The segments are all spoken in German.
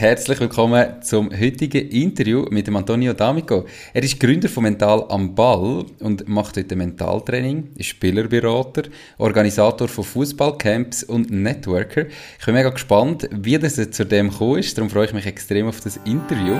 herzlich willkommen zum heutigen Interview mit dem Antonio D'Amico. Er ist Gründer von Mental am Ball und macht heute Mentaltraining, ist Spielerberater, Organisator von Fußballcamps und Networker. Ich bin mega gespannt, wie das zu dem gekommen ist, darum freue ich mich extrem auf das Interview.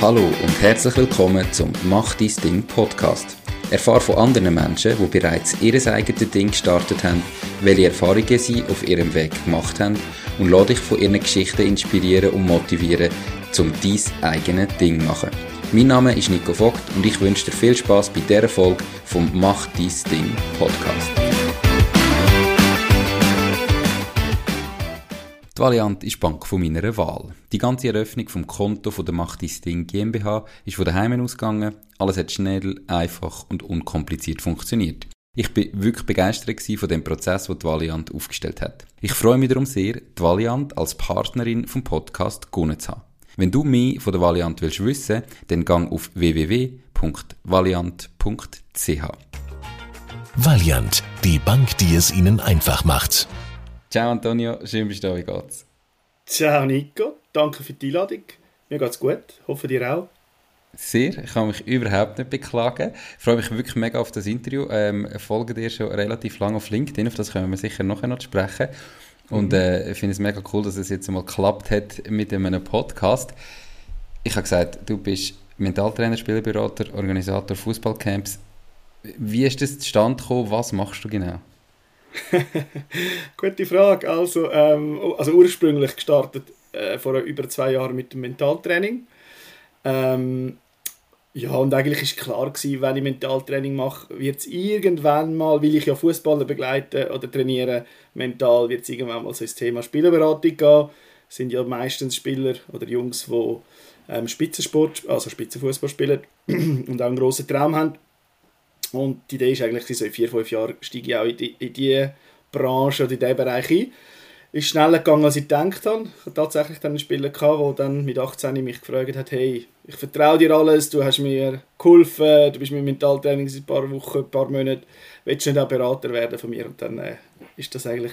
Hallo und herzlich willkommen zum Mach dein Ding Podcast. Erfahre von anderen Menschen, die bereits ihr eigenes Ding gestartet haben, welche Erfahrungen sie auf ihrem Weg gemacht haben und lade dich von ihren Geschichten inspirieren und motivieren, um dein eigenes Ding zu machen. Mein Name ist Nico Vogt und ich wünsche dir viel Spaß bei dieser Folge vom Mach dein Ding Podcast. Die Valiant ist die Bank von meiner Wahl. Die ganze Eröffnung vom Konto von der Macht dein Ding GmbH ist von daheim ausgegangen. Alles hat schnell, einfach und unkompliziert funktioniert. Ich bin wirklich begeistert von dem Prozess, den die Valiant aufgestellt hat. Ich freue mich darum sehr, die Valiant als Partnerin vom Podcast gewonnen zu haben. Wenn du mehr von der Valiant willst wissen, dann gang auf www.valiant.ch. Valiant, die Bank, die es Ihnen einfach macht. Ciao Antonio, schön bist du da, wie geht's? Ciao Nico, danke für die Einladung. Mir geht's gut, hoffe dir auch. Sehr, ich kann mich überhaupt nicht beklagen. Ich freue mich wirklich mega auf das Interview. Ähm, folge dir schon relativ lange auf LinkedIn, auf das können wir sicher nachher noch sprechen. Und äh, ich finde es mega cool, dass es jetzt mal geklappt hat mit einem Podcast. Ich habe gesagt, du bist Mentaltrainer, Spielberater, Organisator Fußballcamps. Wie ist das zustande gekommen? Was machst du genau? Gute Frage. Also, ähm, also ursprünglich gestartet äh, vor über zwei Jahren mit dem Mentaltraining. Ähm, ja, und eigentlich ist klar gewesen, wenn ich Mentaltraining mache, wird es irgendwann mal, will ich ja Fußballer begleiten oder trainieren, mental wird es irgendwann mal so ins Thema Spielerberatung gehen. Das sind ja meistens Spieler oder Jungs, die ähm, Spitzensport, also Spitzenfußball spielen und auch einen grossen Traum haben. Und die Idee ist eigentlich, so in vier, fünf Jahren steige ich auch in die, in die Branche oder in diesen Bereich ein. Ist schneller gegangen, als ich gedacht habe. Ich hatte tatsächlich dann einen Spieler, der dann mit 18 mich gefragt hat, hey, ich vertraue dir alles, du hast mir geholfen, du bist mir Mentaltraining seit ein paar Wochen, ein paar Monaten, willst du nicht auch Berater werden von mir? Und dann äh, ist das eigentlich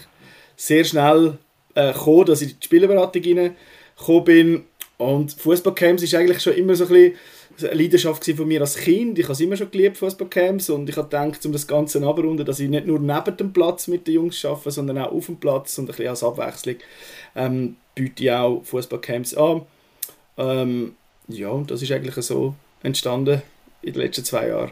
sehr schnell äh, gekommen, dass ich in die Spielerberatung reingekommen bin. Und Fußballcamps ist eigentlich schon immer so ein bisschen eine Leidenschaft von mir als Kind. Ich habe es immer schon geliebt, Fußballcamps. Und ich habe gedacht, um das Ganze abzurunden, dass ich nicht nur neben dem Platz mit den Jungs arbeite, sondern auch auf dem Platz und ein bisschen als Abwechslung ähm, biete ich auch Fußballcamps an. Ähm, ja, und das ist eigentlich so entstanden in den letzten zwei Jahren.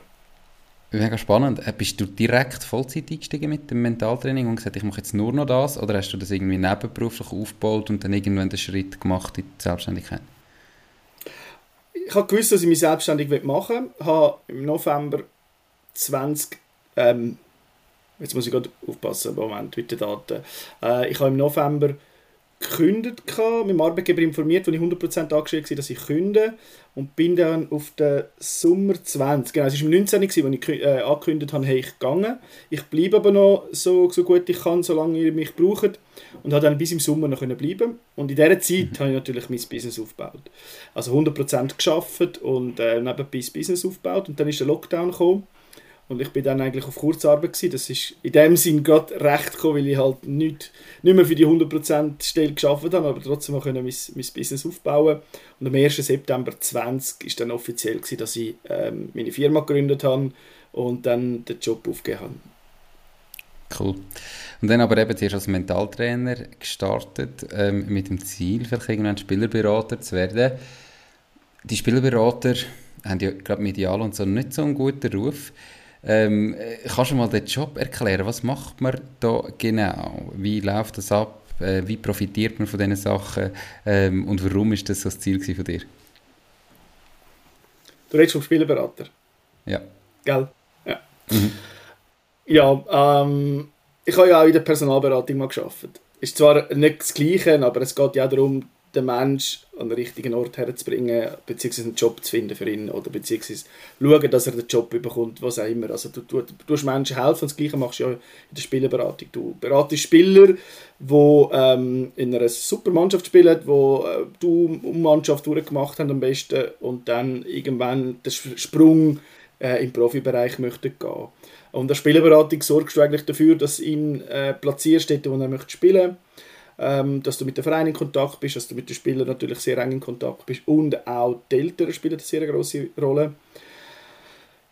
Mega spannend. Äh, bist du direkt Vollzeit eingestiegen mit dem Mentaltraining und gesagt, ich mache jetzt nur noch das? Oder hast du das irgendwie nebenberuflich aufgebaut und dann irgendwann den Schritt gemacht in die Selbstständigkeit? Ich habe gewusst, dass ich mich selbstständig machen will. Habe im November 20, ähm, jetzt muss ich gerade aufpassen, Moment, mit den Daten. Äh, ich habe im November gekündigt, meinem Arbeitgeber informiert, als ich 100% angestellt war, dass ich künde und bin dann auf den Sommer 20, genau, es war im 19. als ich äh, angekündigt habe, hey, ich gegangen. Ich bleibe aber noch so, so gut ich kann, solange ihr mich braucht und habe dann bis im Sommer noch bleiben und in dieser Zeit mhm. habe ich natürlich mein Business aufgebaut. Also 100% geschafft und äh, nebenbei das Business aufgebaut und dann ist der Lockdown gekommen und ich bin dann eigentlich auf Kurzarbeit gewesen. Das ist in dem Sinn gerade recht gekommen, weil ich halt nicht, nicht mehr für die 100% Stelle geschafft habe, aber trotzdem auch mein, mein Business aufbauen Und am 1. September 20 ist dann offiziell gewesen, dass ich ähm, meine Firma gegründet habe und dann den Job aufgegeben habe. Cool. Und dann aber eben zuerst als Mentaltrainer gestartet, ähm, mit dem Ziel, vielleicht irgendwann Spielerberater zu werden. Die Spielerberater haben ja gerade medial und so nicht so einen guten Ruf. Ähm, kannst du mal den Job erklären? Was macht man da genau? Wie läuft das ab? Äh, wie profitiert man von diesen Sachen? Ähm, und warum ist das so das Ziel von dir? Du redest vom Spielerberater? Ja. Gell? Ja. Mhm. Ja, ähm, ich habe ja auch in der Personalberatung mal gearbeitet. Ist zwar nicht das Gleiche, aber es geht ja darum, den Menschen an den richtigen Ort herzubringen, beziehungsweise einen Job zu finden für ihn oder beziehungsweise schauen, dass er den Job bekommt, was auch immer. Also du, du, du tust Menschen helfen, das Gleiche machst du ja in der Spielerberatung. Du beratest Spieler, die ähm, in einer super Mannschaft spielen, wo äh, du um Mannschaft durchgemacht haben am besten und dann irgendwann den Sprung äh, im Profibereich möchten gehen. Und der Spielerberatung sorgst du eigentlich dafür, dass ihn äh, platzierst dort, wo er möchte spielen möchte ähm, dass du mit dem Verein in Kontakt bist, dass du mit den Spielern natürlich sehr eng in Kontakt bist und auch die Eltern spielen eine sehr große Rolle.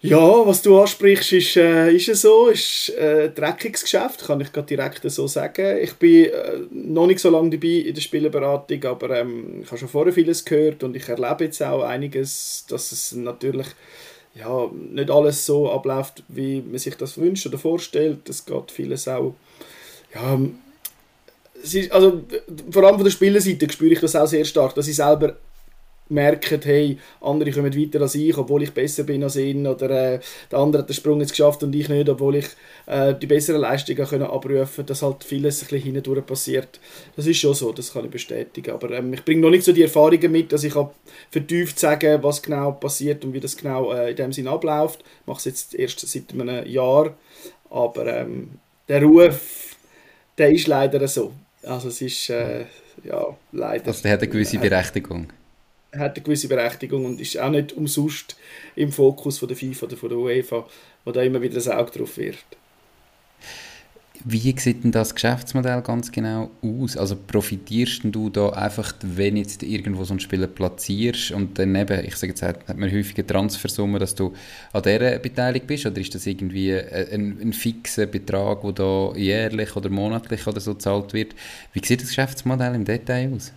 Ja, was du ansprichst, ist, äh, ist es so, ist äh, ein dreckiges Geschäft, kann ich gerade direkt so sagen. Ich bin äh, noch nicht so lange dabei in der Spielerberatung, aber ähm, ich habe schon vorher vieles gehört und ich erlebe jetzt auch einiges, dass es natürlich ja, nicht alles so abläuft, wie man sich das wünscht oder vorstellt. Es geht vieles auch ja, ist, also, vor allem von der Spielerseite spüre ich das auch sehr stark, dass ich selber merken, hey, andere kommen weiter als ich, obwohl ich besser bin als ihn, oder äh, der andere hat den Sprung jetzt geschafft und ich nicht, obwohl ich äh, die besseren Leistungen können abrufen dass halt vieles ein bisschen hindurch passiert. Das ist schon so, das kann ich bestätigen, aber ähm, ich bringe noch nicht so die Erfahrungen mit, dass ich vertieft sagen was genau passiert und wie das genau äh, in dem Sinn abläuft. Ich mache es jetzt erst seit einem Jahr, aber ähm, der Ruf, der ist leider so. Also es ist, äh, ja, leider. Also der hat eine gewisse Berechtigung hat eine gewisse Berechtigung und ist auch nicht umsonst im Fokus von der FIFA oder von der UEFA, wo da immer wieder ein Auge drauf wirft. Wie sieht denn das Geschäftsmodell ganz genau aus? Also profitierst du da einfach, wenn jetzt irgendwo so einen Spieler platzierst und dann eben, ich sage jetzt, hat man häufig eine Transfersumme, dass du an dieser beteiligt bist oder ist das irgendwie ein, ein fixer Betrag, der da jährlich oder monatlich oder so gezahlt wird? Wie sieht das Geschäftsmodell im Detail aus?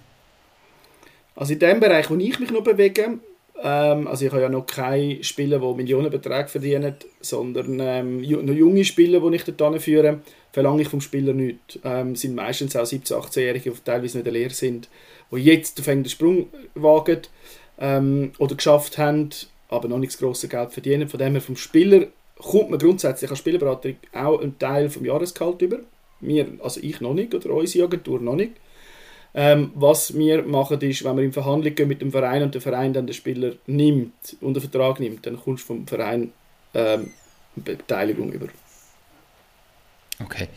Also in dem Bereich, wo ich mich noch bewege, ähm, also ich habe ja noch keine Spieler, die Millionenbeträge verdienen, sondern ähm, noch junge Spieler, die ich dort führe, verlange ich vom Spieler nichts. Ähm, sind meistens auch 17-, 18-Jährige, die teilweise nicht leer sind, die jetzt den Sprung wagen ähm, oder geschafft haben, aber noch nicht das grosse Geld verdienen. Von dem her vom Spieler kommt man grundsätzlich als Spielerberater auch einen Teil vom Jahresgehalt über. Wir, also ich noch nicht oder unsere Agentur noch nicht. Ähm, was wir machen ist, wenn wir in Verhandlung gehen mit dem Verein und der Verein dann den Spieler nimmt, unter Vertrag nimmt, dann kommst du vom Verein ähm, Beteiligung über. Okay.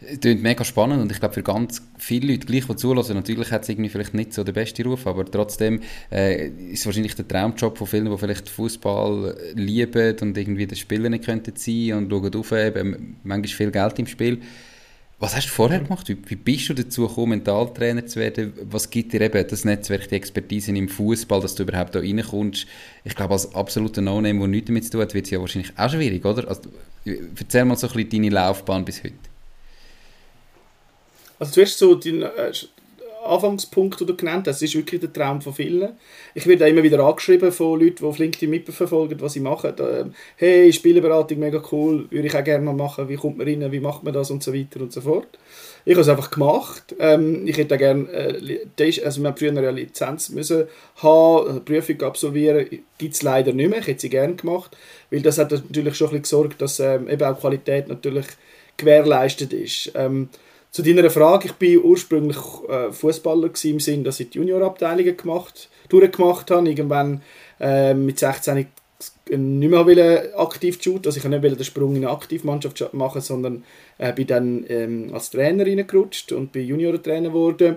Das klingt mega spannend und ich glaube für ganz viele Leute, gleich die zulassen, natürlich hat es irgendwie vielleicht nicht so den besten Ruf, aber trotzdem äh, ist wahrscheinlich der Traumjob von vielen, die vielleicht Fußball lieben und irgendwie das Spielen nicht könnten sein und schauen auf, eben, manchmal viel Geld im Spiel. Was hast du vorher gemacht? Wie, bist du dazu gekommen, Mentaltrainer zu werden? Was gibt dir eben das Netzwerk, die Expertise im Fußball, dass du überhaupt da reinkommst? Ich glaube, als absoluter No-Name, der nichts damit zu tun hat, wird es ja wahrscheinlich auch schwierig, oder? Also, erzähl mal so ein bisschen deine Laufbahn bis heute. Also zuerst so dein, äh, Anfangspunkt, den du genannt hast, das ist wirklich der Traum von vielen. Ich werde immer wieder angeschrieben von Leuten, die auf LinkedIn mitverfolgen, was ich mache. Ähm, hey, Spieleberatung, mega cool, würde ich auch gerne mal machen. Wie kommt man rein, wie macht man das und so weiter und so fort. Ich habe es einfach gemacht. Ähm, ich hätte gerne, äh, also wir haben früher eine Lizenz müssen haben, eine Prüfung absolvieren, gibt es leider nicht mehr. Ich hätte sie gerne gemacht, weil das hat natürlich schon ein bisschen gesorgt, dass ähm, eben auch Qualität natürlich gewährleistet ist. Ähm, zu deiner Frage, ich bin ursprünglich äh, Fußballer im Sinn, dass ich die Juniorabteilungen gemacht, durchgemacht habe. Irgendwann äh, mit 16 nicht mehr aktiv shooten, also ich wollte nicht den Sprung in eine Aktivmannschaft machen, sondern äh, bin dann ähm, als Trainer reingerutscht und bin Junior-Trainer geworden.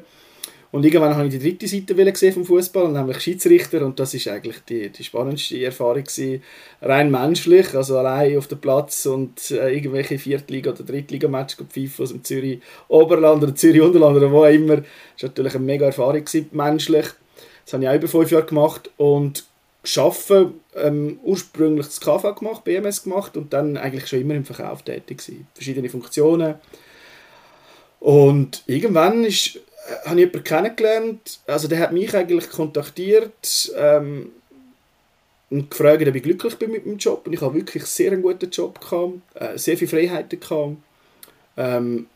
Und irgendwann habe ich die dritte Seite gesehen vom Fußball, nämlich Schiedsrichter, und das ist eigentlich die, die spannendste Erfahrung gewesen. Rein menschlich, also allein auf dem Platz und äh, irgendwelche Viertliga- oder Drittliga-Matches pfeifen aus dem Zürich Oberland oder Zürich Unterland oder wo auch immer. Das war natürlich eine mega Erfahrung gewesen, menschlich. Das habe ich auch über fünf Jahre gemacht und Arbeiten, ähm, ursprünglich das KV gemacht, BMS gemacht und dann eigentlich schon immer im Verkauf tätig gewesen. Verschiedene Funktionen. Und irgendwann ist habe ich jemanden kennengelernt, also der hat mich eigentlich kontaktiert ähm, und gefragt, ob ich glücklich bin mit meinem Job. Und ich habe wirklich sehr einen guten Job gehabt, äh, sehr viele Freiheiten gehabt, ähm,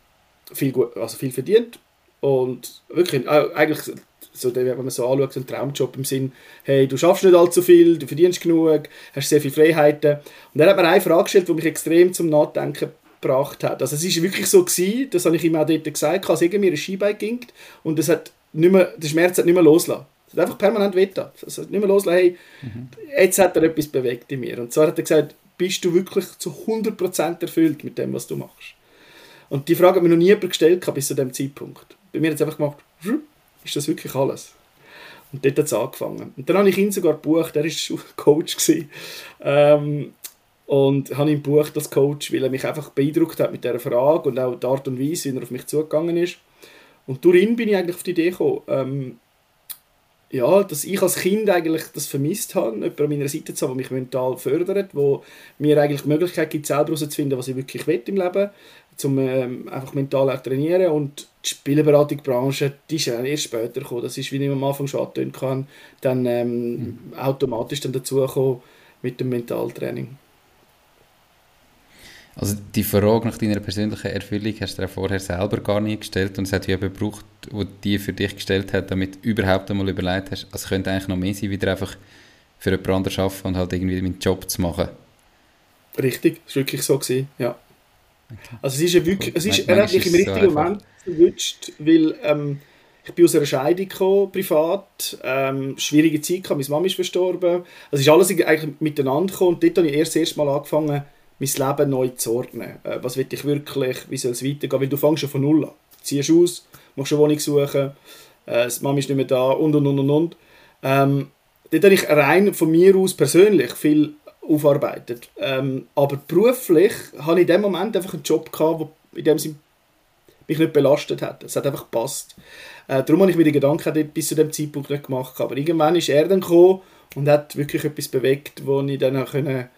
viel, also viel verdient. Und wirklich, äh, eigentlich so, wenn man so anschaut, ein Traumjob im Sinn, hey, du schaffst nicht allzu viel, du verdienst genug, hast sehr viele Freiheiten. Und er hat mir eine Frage gestellt, die mich extrem zum Nachdenken gebracht hat. Also es ist wirklich so gewesen, das habe ich ihm auch dort gesagt, als irgendwie ein Skibike ging und das hat nicht mehr, der Schmerz hat nicht mehr losgelassen. Es hat einfach permanent wetter. Es hat nicht mehr losgelassen, hey, mhm. jetzt hat er etwas bewegt in mir. Und zwar hat er gesagt, bist du wirklich zu 100% erfüllt mit dem, was du machst? Und die Frage hat mir noch nie gestellt bis zu dem Zeitpunkt. Bei mir hat es einfach gemacht, ist das wirklich alles? Und dort hat es angefangen. Und dann habe ich ihn sogar gebucht, er war Coach. Ähm, und habe ihn gebucht als Coach, weil er mich einfach beeindruckt hat mit dieser Frage und auch die Art und Weise, wie er auf mich zugegangen ist. Und durch ihn bin ich eigentlich auf die Idee gekommen, ähm, ja, dass ich als Kind eigentlich das vermisst habe, jemanden an meiner Seite zu haben, der mich mental fördert, wo mir eigentlich die Möglichkeit gibt, selber herauszufinden, was ich wirklich will im Leben, um ähm, einfach mental zu trainieren und die Spielberatungsbranche, die ist ja erst später gekommen, das ist, wie ich am Anfang schon angetönt kann, dann ähm, mhm. automatisch dann dazu gekommen mit dem Mentaltraining. Also die Frage nach deiner persönlichen Erfüllung hast du dir vorher selber gar nicht gestellt und es hat jemand gebraucht, der die für dich gestellt hat, damit du überhaupt einmal überlegt hast, es könnte eigentlich noch mehr sein, wieder einfach für jemand anderes arbeiten und halt irgendwie meinen Job zu machen. Richtig, das war wirklich so, gewesen, ja. Okay. Also es ist, ja wirklich, es ist, er hat mich im richtigen so Moment erwischt, weil ähm, ich bin aus einer Scheidung gekommen, privat, ähm, schwierige Zeit gehabt, meine Mama ist verstorben, also es ist alles eigentlich miteinander gekommen und dort habe ich erst das erste Mal angefangen, mein Leben neu zu ordnen. Äh, was will ich wirklich, wie soll es weitergehen? Weil du fängst schon von Null an. Du ziehst aus, musst eine Wohnung suchen, äh, die Mama ist nicht mehr da und und und und und. Ähm, dort habe ich rein von mir aus persönlich viel aufarbeitet. Ähm, aber beruflich hatte ich in dem Moment einfach einen Job, der in dem Sinne mich nicht belastet hat. Es hat einfach gepasst. Äh, darum habe ich mir die Gedanken bis zu dem Zeitpunkt nicht gemacht. Aber irgendwann ist er dann gekommen und hat wirklich etwas bewegt, wo ich dann können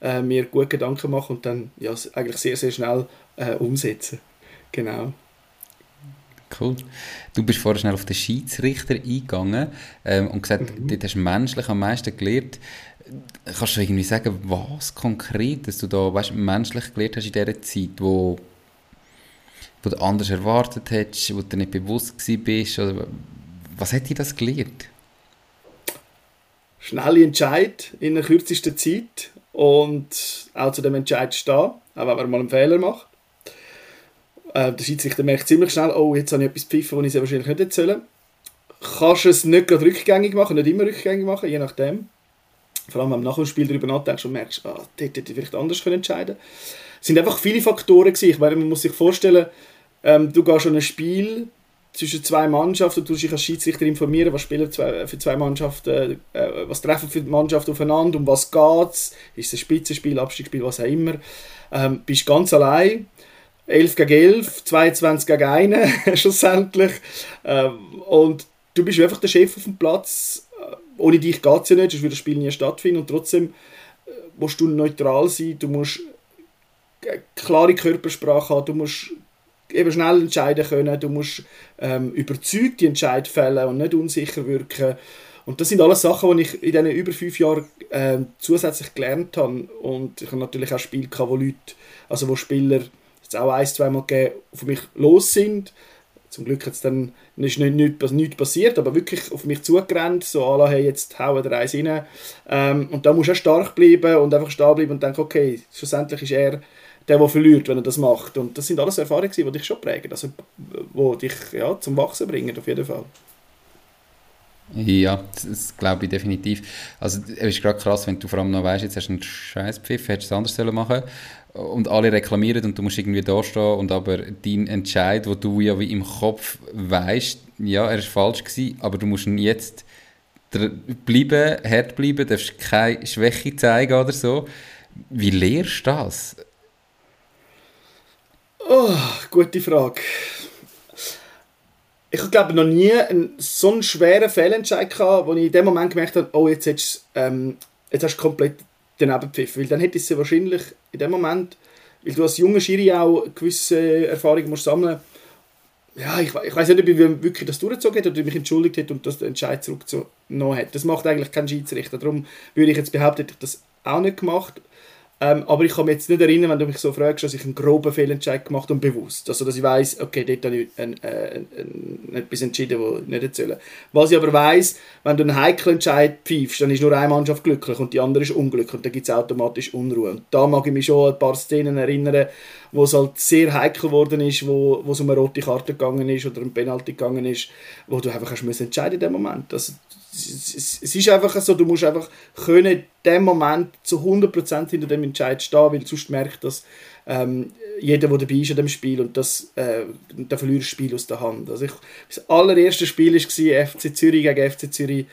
äh, mir gut Gedanken machen und dann ja, eigentlich sehr, sehr schnell äh, umsetzen. Genau. Cool. Du bist vorher schnell auf den Schiedsrichter eingegangen ähm, und gesagt, mhm. dort hast du menschlich am meisten gelernt. Kannst du irgendwie sagen, was konkret, dass du da weißt, menschlich gelernt hast in dieser Zeit, wo, wo du anders erwartet hättest, wo du nicht bewusst bist? Oder was hat dir das gelernt? Schnelle Entscheid in der kürzesten Zeit und auch zu dem Entscheid stehen, auch wenn man mal einen Fehler macht. Äh, der Schiedsrichter merkt ziemlich schnell, oh, jetzt habe ich etwas pfiffen, das ich wahrscheinlich nicht erzählen Kannst du es nicht gerade rückgängig machen, nicht immer rückgängig machen, je nachdem. Vor allem, wenn du nach dem Spiel darüber nachdenkst und merkst, ah, dort hätte ich vielleicht anders können entscheiden Es sind einfach viele Faktoren gewesen. Ich meine, man muss sich vorstellen, ähm, du gehst an ein Spiel, zwischen zwei Mannschaften, du dich als Schiedsrichter informieren, was spielen zwei, für zwei Mannschaften, äh, was treffen für die Mannschaft aufeinander, um was geht es, ist es ein Spitzenspiel, Abstiegsspiel, was auch immer. Ähm, bist ganz allein, 11 gegen 11, 22 gegen 1 schlussendlich. Ähm, und du bist einfach der Chef auf dem Platz, äh, ohne dich geht es ja nicht, sonst würde das Spiel nie stattfinden. Und trotzdem äh, musst du neutral sein, du musst äh, klare Körpersprache haben, du musst eben schnell entscheiden können, du musst ähm, überzeugt die Entscheid fällen und nicht unsicher wirken. Und das sind alles Sachen, die ich in diesen über fünf Jahren äh, zusätzlich gelernt habe. Und ich habe natürlich auch Spiele gehabt, wo Leute, also wo Spieler, jetzt auch ein, zwei Mal gegeben, auf mich los sind. Zum Glück hat es dann ist nicht, nicht, nicht passiert, aber wirklich auf mich zugerannt, so alle hey, jetzt hauen der eins rein. Ähm, und da musst du auch stark bleiben und einfach stehen bleiben und denken, okay, schlussendlich ist er der, der verliert, wenn er das macht. Und das sind alles Erfahrungen, die dich schon prägen, also die dich ja, zum Wachsen bringen, auf jeden Fall. Ja, das, glaube ich definitiv. Also es ist gerade krass, wenn du vor allem noch weißt, jetzt hast du einen Scheißpfiff, hättest du es anders machen und alle reklamieren und du musst irgendwie da stehen und aber dein Entscheid, wo du ja wie im Kopf weißt, ja, er ist falsch gewesen, aber du musst ihn jetzt bleiben, hart bleiben, darfst keine Schwäche zeigen oder so. Wie lehrst du das? Oh, gute Frage. Ich glaube noch nie einen, so einen schweren Fehlentscheid gehabt, wo ich in dem Moment gemerkt habe, oh, jetzt, hast, ähm, jetzt hast du komplett daneben gepfiffen. Weil dann hättest du wahrscheinlich in dem Moment, weil du als junger Schiri auch gewisse Erfahrungen musst sammeln ja, ich, ich weiß nicht, ob ich wirklich das durchgezogen hätte oder mich entschuldigt hätte und das den Entscheid zurückgenommen hätte. Das macht eigentlich kein Schiedsrichter. Darum würde ich jetzt behaupten, hätte ich das auch nicht gemacht. Ähm, aber ich kann mich jetzt nicht erinnern, wenn du mich so fragst, dass ich einen groben Fehlentscheid gemacht habe und bewusst. Also, dass ich weiss, okay, dort habe ich ein, äh, ein, ein, etwas entschieden, das ich nicht erzähle. Was ich aber weiss, wenn du einen heiklen Entscheid pfeifst, dann ist nur eine Mannschaft glücklich und die andere ist unglücklich und dann gibt es automatisch Unruhe. Und da mag ich mich schon an ein paar Szenen erinnern, wo es halt sehr heikel geworden ist, wo, wo es um eine rote Karte gegangen ist oder um Penalty gegangen ist, wo du einfach hast entscheiden in dem Moment. Das, es, ist einfach so, du musst einfach können dem Moment zu 100% hinter dem Entscheid stehen, weil sonst merkt dass ähm, jeder, der dabei ist in dem Spiel und das, äh, der verliert das Spiel aus der Hand. Also ich, das allererste Spiel war FC Zürich gegen FC Zürich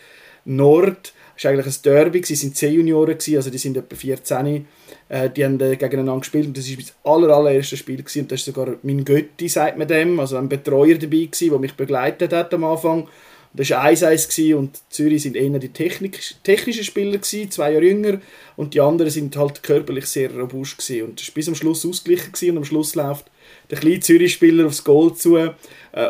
Nord war eigentlich ein Derby, sie sind C-Junioren, also die sind etwa 14, äh, die haben äh, gegeneinander gespielt und das war das aller, allererste Spiel gewesen. und das ist sogar mein Götti, sagt man dem, also ein Betreuer dabei der mich begleitet hat am Anfang. Das war 1-1 und Zürich sind eher die technisch, technischen Spieler, gewesen, zwei Jahre jünger. Und die anderen sind halt körperlich sehr robust. Gewesen. Und das war bis am Schluss ausgeglichen gewesen. und am Schluss läuft der kleine Zürich-Spieler aufs Goal zu äh,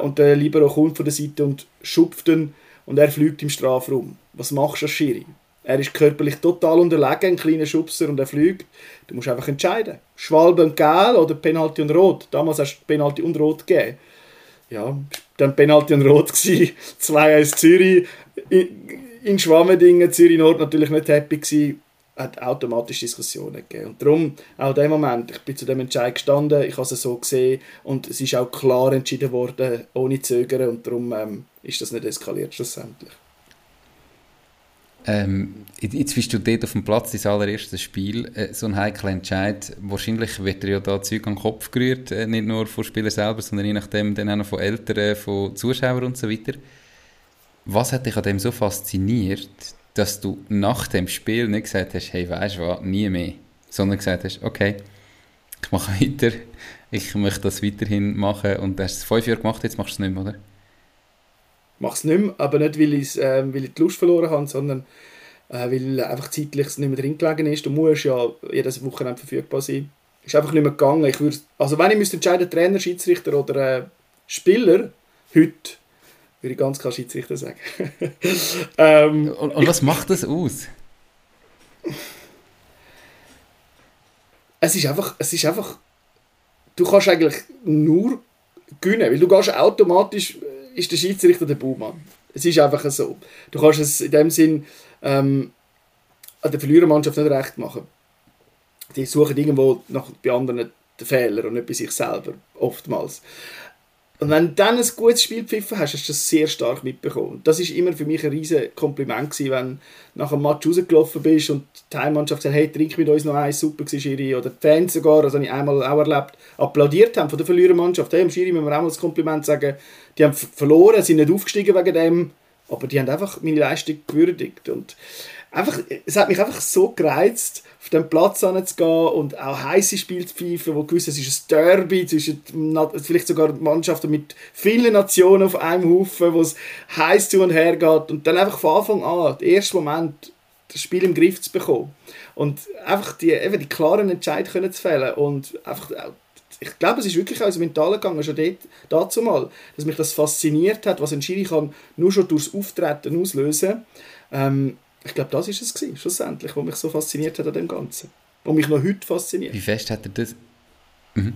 und der Libero kommt von der Seite und schupft ihn und er fliegt im Strafraum. Was machst du als Schiri? Er ist körperlich total unterlegen, ein kleiner Schubser und er fliegt. Du musst einfach entscheiden. Schwalbe und Gel oder Penalty und Rot. Damals hast du Penalty und Rot gegeben. Ja, dann Penalty und Rot gewesen. 2-1 Zürich. In Schwammendingen, Zürich Nord natürlich nicht happy gewesen. Hat automatisch Diskussionen gegeben. Und darum, auch in dem Moment, ich bin zu dem Entscheid gestanden, ich habe es so gesehen und es ist auch klar entschieden worden, ohne Zögern und darum ähm, ist das nicht eskaliert schlussendlich. Ähm, jetzt bist du dort auf dem Platz, dein allererstes Spiel, äh, so ein heikler Entscheid. Wahrscheinlich wird dir ja da Zeug an den Kopf gerührt, äh, nicht nur von Spielern selber, sondern je nachdem dann auch noch von Eltern, von Zuschauern und so weiter. Was hat dich an dem so fasziniert, dass du nach dem Spiel nicht gesagt hast, hey, weißt du was, nie mehr, sondern gesagt hast, okay, ich mache weiter, ich möchte das weiterhin machen und du hast es fünf Jahre gemacht, jetzt machst du es nicht mehr, oder? Mache es nicht mehr, aber nicht, weil, äh, weil ich die Lust verloren habe, sondern äh, weil einfach zeitlich nicht mehr drin gelegen ist. Du musst ja jedes Wochenende verfügbar sein. Ist einfach nicht mehr gegangen. Ich würd, also wenn ich müsste entscheiden, Trainer, Schiedsrichter oder äh, Spieler, heute würde ich ganz klar Schiedsrichter sagen. ähm, und, und was macht das aus? Es ist einfach, es ist einfach, du kannst eigentlich nur gewinnen, weil du gehst automatisch ist der Schiedsrichter der Baumann. Es ist einfach so. Du kannst es in dem Sinn ähm, an der Verlierermannschaft nicht recht machen. Die suchen irgendwo nach, bei anderen den Fehler und nicht bei sich selber, oftmals. Und wenn du dann ein gutes Spiel pfiffen hast, hast du das sehr stark mitbekommen. Das ist immer für mich ein riesiges Kompliment gewesen, wenn du nach einem Match rausgelaufen bist und die Heimmannschaft sagt, hey, trink mit uns noch eins, super war Schiri. Oder die Fans sogar, das habe ich einmal auch erlebt, applaudiert haben von der Verlierermannschaft. Hey, Schiri müssen wir auch mal das Kompliment sagen, die haben verloren, sind nicht aufgestiegen wegen dem, aber die haben einfach meine Leistung gewürdigt. Und einfach, es hat mich einfach so gereizt, auf den Platz zu gehen und auch heiße Spiele zu pfeifen, wo gewusst es ist ein Derby zwischen vielleicht sogar Mannschaften mit vielen Nationen auf einem Haufen, wo es heiß zu und her geht und dann einfach von Anfang an, der erste Moment, das Spiel im Griff zu bekommen und einfach die, eben die klaren Entscheidungen zu fällen und einfach ich glaube, es ist wirklich aus dem Mentalen gegangen, schon dort, dazu mal, dass mich das fasziniert hat, was ein Schiri kann nur schon durchs Auftreten auslösen. Ähm, ich glaube, das ist es gewesen, schlussendlich, was mich so fasziniert hat an dem Ganzen. Und mich noch heute fasziniert. Wie fest hat er das... Mhm.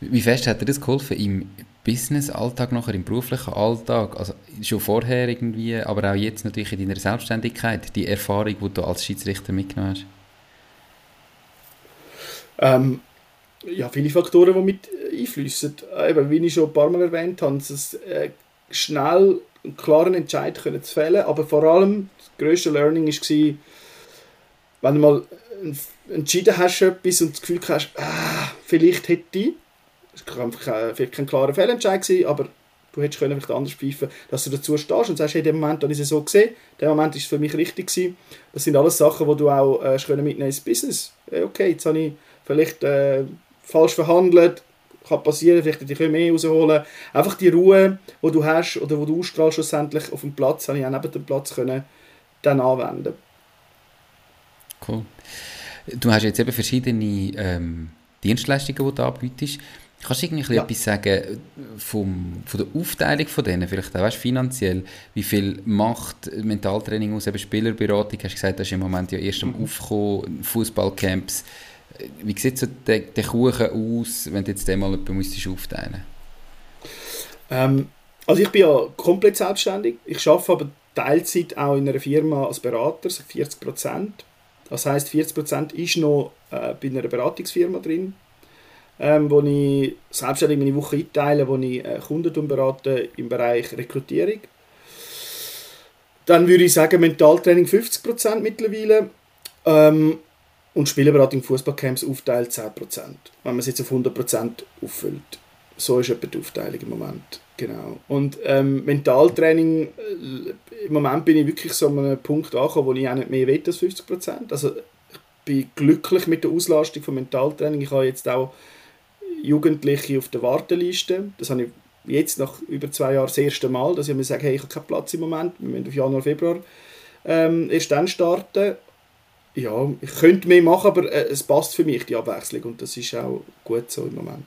Wie fest hat er das geholfen im Business-Alltag nachher, im beruflichen Alltag? Also schon vorher irgendwie, aber auch jetzt natürlich in deiner Selbstständigkeit, die Erfahrung, die du als Schiedsrichter mitgenommen hast? Ähm, ja, viele Faktoren, die mit einfließen. Eben, wie ich schon ein paar Mal erwähnt habe, dass äh, schnell einen klaren Entscheid können zu fällen, aber vor allem grösste Learning war, wenn du mal entschieden hast etwas und das Gefühl hast, ah, vielleicht hätte ich, es kann vielleicht kein klarer Fehlentscheid sein, aber du hättest können vielleicht anders pfeifen, dass du dazu stehst und sagst, hey, in dem Moment habe ich es so gesehen, in dem Moment ist es für mich richtig gewesen. Das sind alles Sachen, die du auch äh, mitnehmen ins Business. Okay, jetzt habe ich vielleicht äh, falsch verhandelt, kann passieren, vielleicht ein bisschen mehr rausholen. Einfach die Ruhe, die du hast oder die du ausstrahlst schlussendlich auf dem Platz, habe ich auch neben dem Platz können, dann anwenden. Cool. Du hast jetzt eben verschiedene ähm, Dienstleistungen, die du anbietest. Kannst du irgendwie ja. etwas sagen vom, von der Aufteilung von denen, vielleicht auch weißt, finanziell, wie viel macht Mentaltraining aus, eben Spielerberatung, hast du gesagt, das ist im Moment ja erst am mhm. Aufkommen, Fußballcamps, wie sieht so der, der Kuchen aus, wenn du jetzt den mal müsstest aufteilen ähm, Also ich bin ja komplett selbstständig. Ich arbeite aber Teilzeit auch in einer Firma als Berater, so 40 Prozent. Das heißt 40 Prozent ist noch äh, bei einer Beratungsfirma drin, ähm, wo ich selbstständig meine Woche einteile, wo ich äh, Kunden berate im Bereich Rekrutierung. Dann würde ich sagen Mentaltraining 50 Prozent mittlerweile. Ähm, und Spielerberatung Fußballcamps aufteilt 10%, wenn man es jetzt auf 100% auffüllt. So ist etwa die Aufteilung im Moment. Genau. Und ähm, Mentaltraining, äh, im Moment bin ich wirklich so an einem Punkt angekommen, wo ich auch nicht mehr will als 50 Prozent. Also ich bin glücklich mit der Auslastung von Mentaltraining. Ich habe jetzt auch Jugendliche auf der Warteliste. Das habe ich jetzt nach über zwei Jahren das erste Mal, dass ich mir sage, hey, ich habe keinen Platz im Moment. Wir müssen auf Januar, Februar ähm, erst dann starten. Ja, ich könnte mehr machen, aber äh, es passt für mich, die Abwechslung. Und das ist auch gut so im Moment.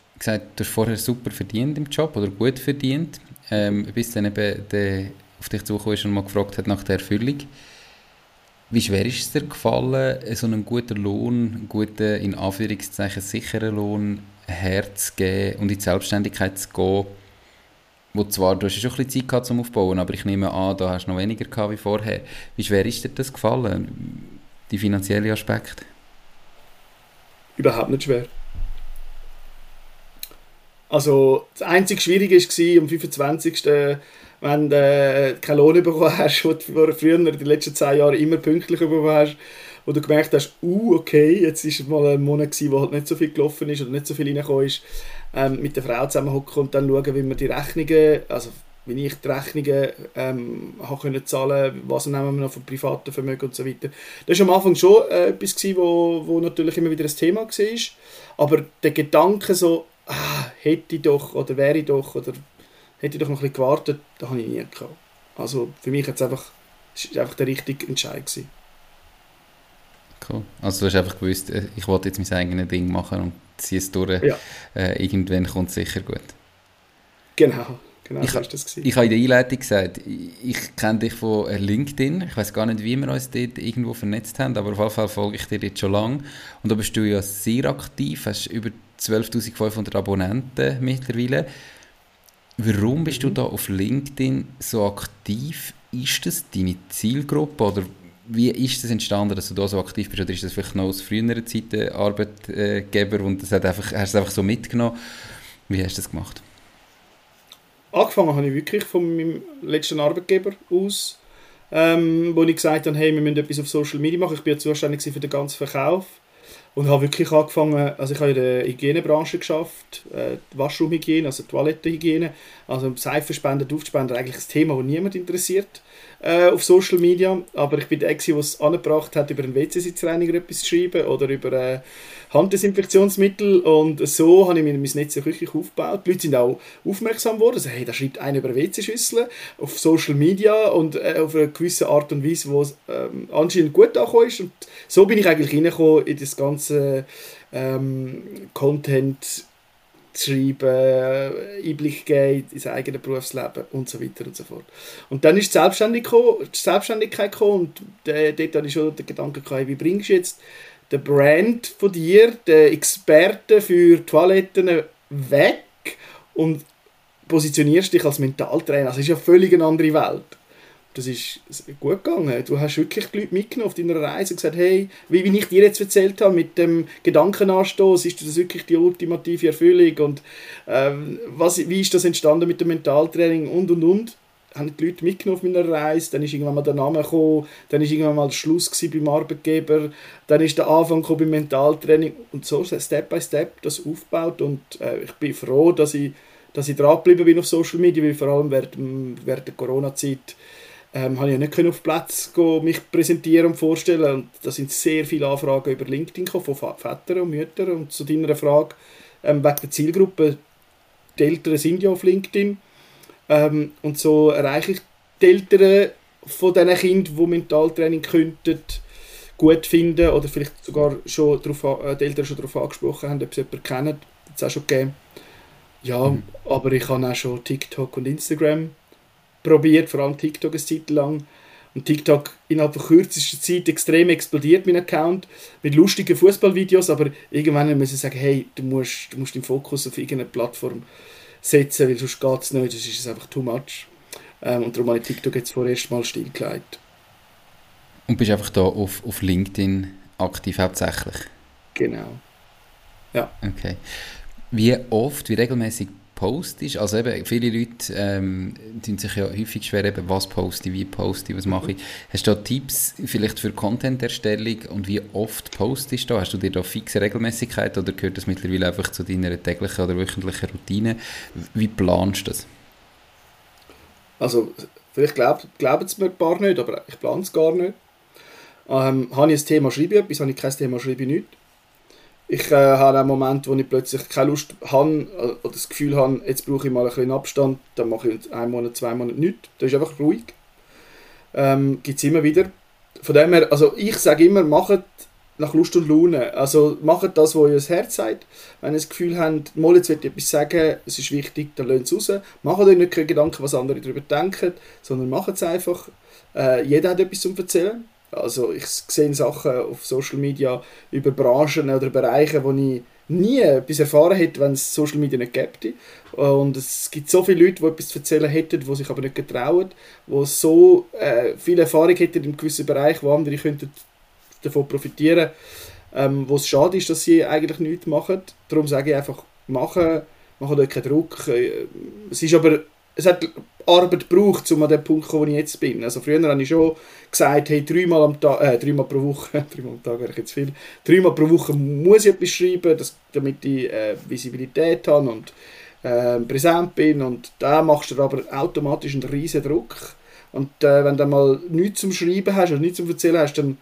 gesagt, du hast vorher super verdient im Job oder gut verdient, ähm, bis dann eben der auf dich zugekommen ist und mal gefragt hat nach der Erfüllung. Wie schwer ist es dir gefallen, so einen guten Lohn, einen guten, in Anführungszeichen sicheren Lohn herzugeben und in die Selbstständigkeit zu gehen, wo zwar, du hast ja schon ein bisschen Zeit gehabt zum Aufbauen, aber ich nehme an, da hast du noch weniger gehabt wie vorher. Wie schwer ist dir das gefallen, die finanziellen Aspekte? Überhaupt nicht schwer. Also das einzige Schwierige war am 25. wenn du äh, keinen Lohn bekommen hast, den du früher in den letzten zehn Jahren immer pünktlich bekommen hast, wo du gemerkt hast, uh, okay, jetzt war mal ein Monat, wo halt nicht so viel gelaufen ist oder nicht so viel reingekommen ist, ähm, mit der Frau zusammenhocken und dann schauen, wie wir die Rechnungen, also wie ich die Rechnungen ähm, habe können zahlen was nehmen wir noch von privaten Vermögen und so weiter. Das war am Anfang schon äh, etwas, gewesen, wo, wo natürlich immer wieder ein Thema war, aber der Gedanke so, ah, hätte ich doch oder wäre ich doch oder hätte ich doch noch ein bisschen gewartet, da habe ich nie gehabt. Also für mich jetzt einfach, ist einfach der richtige Entscheid gewesen. Cool. Also du hast einfach gewusst, äh, ich wollte jetzt mein eigenes Ding machen und ziehe es durch. Ja. Äh, irgendwann kommt es sicher gut. Genau. Genau, ich, so das ich habe in der Einleitung gesagt, ich, kenne dich von LinkedIn. Ich weiß gar nicht, wie wir uns dort irgendwo vernetzt haben, aber auf jeden Fall folge ich dir jetzt schon lange. Und da bist du ja sehr aktiv, hast über 12.500 Abonnenten mittlerweile. Warum bist du mhm. da auf LinkedIn so aktiv? Ist das deine Zielgruppe oder wie ist das entstanden, dass du da so aktiv bist? Oder ist das vielleicht noch aus früheren Zeiten Arbeitgeber und das hat einfach, hast du es einfach so mitgenommen? Wie hast du das gemacht? Angefangen habe ich wirklich von meinem letzten Arbeitgeber aus, ähm, wo ich gesagt habe, hey, wir müssen etwas auf Social Media machen. Ich bin ja zuständig für den ganzen Verkauf und habe wirklich angefangen, also ich habe in der Hygienebranche geschafft, äh, Waschraumhygiene, also Toilettenhygiene, also Seifenspender, Duftspender, eigentlich ein Thema, das niemand interessiert äh, auf Social Media, aber ich bin der, der es angebracht hat, über einen WC-Sitzreiniger etwas zu schreiben oder über äh, Handdesinfektionsmittel. Und so habe ich mir mein Netz wirklich aufgebaut. Die Leute sind auch aufmerksam geworden, also, hey, da schreibt einer über WC-Schüsseln auf Social Media und äh, auf eine gewisse Art und Weise, wo es ähm, anscheinend gut angekommen ist. Und so bin ich eigentlich reingekommen in das ganze ähm, Content schreiben, Einblick geben ins eigene Berufsleben und so weiter und so fort. Und dann ist die, Selbstständigkeit die Selbstständigkeit gekommen und äh, dort hatte ich schon den Gedanken gehabt, wie bringst du jetzt den Brand von dir, den Experten für Toiletten weg und positionierst dich als Mentaltrainer. Das ist ja völlig eine andere Welt. Das ist gut gegangen. Du hast wirklich die Leute mitgenommen auf deiner Reise und gesagt, hey, wie, wie ich dir jetzt erzählt habe, mit dem Gedankenanstoß, ist das wirklich die ultimative Erfüllung? Und ähm, was, wie ist das entstanden mit dem Mentaltraining? Und und und. Haben die Leute mitgenommen auf meiner Reise, dann ist irgendwann mal der Name gekommen, dann ist irgendwann mal der Schluss beim Arbeitgeber, dann ist der Anfang beim Mentaltraining. Und so Step by Step das aufgebaut. Und äh, ich bin froh, dass ich, dass ich dran geblieben bin auf Social Media, weil vor allem während, während der Corona-Zeit ähm, habe ich nicht auf Platz gehen, mich präsentieren und vorstellen und da sind sehr viele Anfragen über LinkedIn gekommen, von Vätern und Müttern und zu deiner Frage ähm, wegen der Zielgruppe, die Eltern sind ja auf LinkedIn ähm, und so erreiche ich die Eltern von diesen Kindern, die Mentaltraining könnten gut finden oder vielleicht sogar schon darauf, äh, die Eltern schon darauf angesprochen haben, ob sie jemanden kennen, das ist auch schon gegeben. Ja, mhm. aber ich habe auch schon TikTok und Instagram probiert, vor allem TikTok eine Zeit lang. Und TikTok innerhalb von kürzester Zeit extrem explodiert, mein Account, mit lustigen Fußballvideos, aber irgendwann müssen sie sagen, hey, du musst, du musst den Fokus auf irgendeine Plattform setzen, weil sonst geht es nicht, das ist einfach too much. Ähm, und darum habe ich TikTok jetzt vorerst mal stillgelegt. Und bist einfach da auf, auf LinkedIn aktiv hauptsächlich? Genau. Ja. Okay. Wie oft, wie regelmäßig postest? Also eben, viele Leute ähm, tun sich ja häufig schwer, eben, was poste ich, wie poste ich, was mache ich. Hast du da Tipps vielleicht für Content-Erstellung und wie oft postest du da? Hast du dir da fixe Regelmäßigkeit oder gehört das mittlerweile einfach zu deiner täglichen oder wöchentlichen Routine? Wie planst du das? Also, vielleicht glauben es mir ein paar nicht, aber ich plane es gar nicht. Ähm, habe ich ein Thema, schreibe ich etwas, habe ich kein Thema, schreibe ich nichts. Ich äh, habe einen Moment, wo ich plötzlich keine Lust habe äh, oder das Gefühl habe, jetzt brauche ich mal ein bisschen Abstand, dann mache ich einen Monat, zwei Monate nichts. Das ist einfach ruhig. Ähm, Gibt es immer wieder. Von dem her, also ich sage immer, macht nach Lust und Laune. Also macht das, was euer Herz sagt. Wenn ihr das Gefühl habt, mal jetzt wird etwas sagen, es ist wichtig, dann lasst es raus. Macht euch nicht keine Gedanken, was andere darüber denken, sondern macht es einfach. Äh, jeder hat etwas zu erzählen. Also ich sehe Sachen auf Social Media über Branchen oder Bereiche, wo ich nie etwas erfahren hätte, wenn es Social Media nicht gäbe. Und es gibt so viele Leute, die etwas zu erzählen hätten, die sich aber nicht getrauen, die so äh, viel Erfahrung hätten in gewissen Bereich, wo andere könnten davon profitieren ähm, wo es schade ist, dass sie eigentlich nichts machen. Darum sage ich einfach, machen, machen euch keinen Druck. Äh, es ist aber es hat Arbeit gebraucht, um an den Punkt zu kommen, wo ich jetzt bin. Also früher habe ich schon gesagt, hey, dreimal, am Tag, äh, dreimal pro Woche, dreimal am Tag wäre ich jetzt viel, dreimal pro Woche muss ich etwas schreiben, dass, damit ich äh, Visibilität habe und äh, präsent bin und da machst du aber automatisch einen riesen Druck. Und äh, wenn du mal nichts zum Schreiben hast oder nichts zum Erzählen hast, dann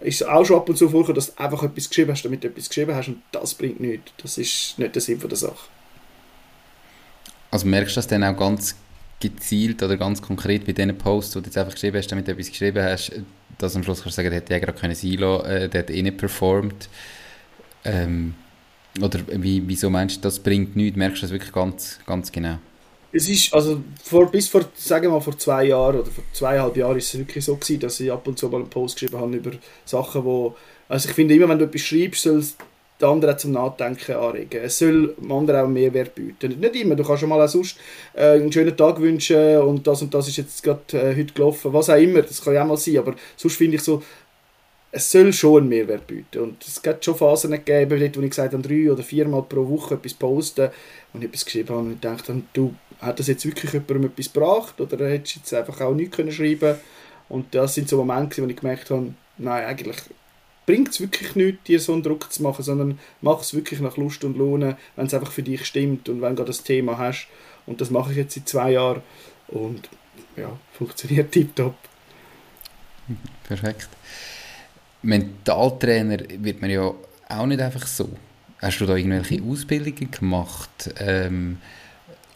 ist es auch schon ab und zu vorgekommen, dass du einfach etwas geschrieben hast, damit du etwas geschrieben hast und das bringt nichts. Das ist nicht der Sinn der Sache. Also merkst du das dann auch ganz gezielt oder ganz konkret bei diesen Posts, wo du jetzt einfach geschrieben hast, damit du etwas geschrieben hast, dass am Schluss kannst du sagen, der hat ja gerade keine Silo, äh, der hat eh nicht performt. Ähm, oder wie, wieso meinst du, das bringt nichts? Merkst du das wirklich ganz, ganz genau? Es ist, also vor, bis vor, sagen wir mal, vor zwei Jahren oder vor zweieinhalb Jahren ist es wirklich so gewesen, dass ich ab und zu mal einen Post geschrieben habe über Sachen, wo, also ich finde immer, wenn du etwas schreibst, soll den anderen zum Nachdenken anregen. Es soll dem anderen auch Mehrwert bieten. Nicht immer, du kannst schon mal auch sonst äh, einen schönen Tag wünschen und das und das ist jetzt gerade äh, heute gelaufen, was auch immer, das kann ja auch mal sein, aber sonst finde ich so, es soll schon einen Mehrwert bieten. Und es gibt schon Phasen gegeben, wo ich gesagt habe, drei oder viermal pro Woche etwas posten und ich etwas geschrieben habe und gedacht habe, du, hat das jetzt wirklich jemandem etwas gebracht oder hättest du jetzt einfach auch nichts können schreiben Und das sind so Momente, wo ich gemerkt habe, nein, eigentlich bringt es wirklich nichts, dir so einen Druck zu machen, sondern mach es wirklich nach Lust und Lohne, wenn es einfach für dich stimmt und wenn du das Thema hast. Und das mache ich jetzt seit zwei Jahren und ja, funktioniert tiptop. Perfekt. Mentaltrainer wird man ja auch nicht einfach so. Hast du da irgendwelche Ausbildungen gemacht? Ähm,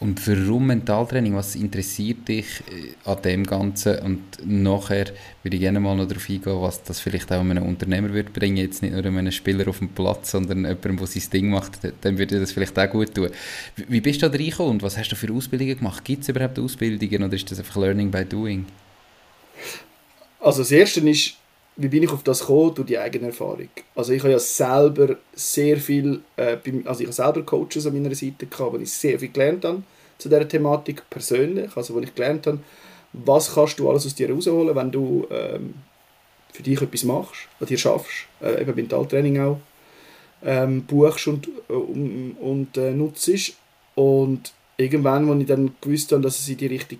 und warum Mentaltraining? Was interessiert dich äh, an dem Ganzen? Und nachher würde ich gerne mal noch darauf eingehen, was das vielleicht auch einem Unternehmer würde bringen, jetzt nicht nur einem Spieler auf dem Platz, sondern jemandem, der sein Ding macht, dann würde das vielleicht auch gut tun. Wie bist du da reingekommen und was hast du für Ausbildungen gemacht? Gibt es überhaupt Ausbildungen oder ist das einfach Learning by Doing? Also das Erste ist, wie bin ich auf das gekommen? Durch die eigene Erfahrung. Also ich habe ja selber sehr viel, äh, also ich habe selber Coaches an meiner Seite gehabt, wo ich sehr viel gelernt habe zu dieser Thematik persönlich, also wo ich gelernt habe, was kannst du alles aus dir rausholen, wenn du ähm, für dich etwas machst, was dir schaffst, äh, eben Mentaltraining auch, ähm, buchst und, äh, und, äh, nutzt. Und irgendwann, als ich dann gewusst habe, dass es in die Richtung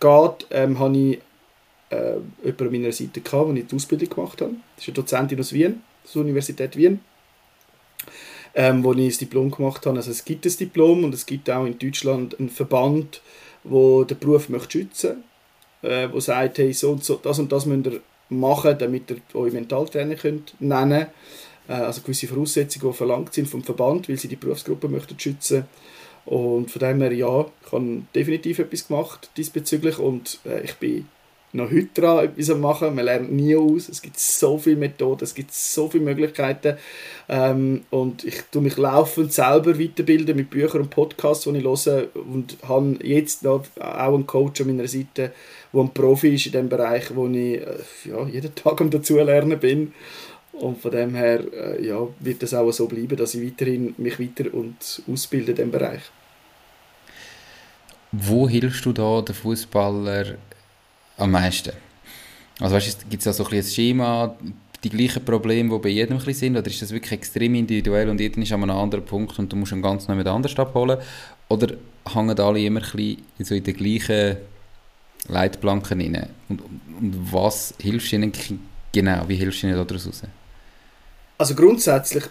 geht, ähm, habe ich äh, jemanden an meiner Seite gehabt, wo ich die Ausbildung gemacht habe. Das ist eine Dozentin aus Wien, aus der Universität Wien, ähm, wo ich das Diplom gemacht habe. Also es gibt ein Diplom und es gibt auch in Deutschland einen Verband, wo den Beruf möchte schützen möchte, äh, wo sagt, hey, so und so, das und das müsst ihr machen, damit ihr euch Mentaltrainer könnt nennen äh, Also gewisse Voraussetzungen, die verlangt sind vom Verband, weil sie die Berufsgruppe möchten schützen und von dem her, ja, ich habe definitiv etwas gemacht diesbezüglich und äh, ich bin noch heute dran etwas machen. Man lernt nie aus. Es gibt so viele Methoden, es gibt so viele Möglichkeiten. Ähm, und ich tue mich laufend selber weiterbilden mit Büchern und Podcasts, die ich höre. Und habe jetzt noch auch einen Coach an meiner Seite, der ein Profi ist in dem Bereich, wo ich äh, ja, jeden Tag am Dazulernen bin. Und von dem her äh, ja, wird es auch so bleiben, dass ich weiterhin mich weiter und ausbilde in diesem Bereich. Wo hilfst du da den Fußballer am meisten? Also weißt, gibt es da so ein, ein Schema, die gleichen Probleme, die bei jedem sind, oder ist das wirklich extrem individuell und jeder ist an einem anderen Punkt und du musst ihn ganz mit anders abholen? Oder hängen alle immer ein so in den gleichen Leitplanken rein? Und, und was hilfst du ihnen genau? Wie hilfst du ihnen daraus raus? Also grundsätzlich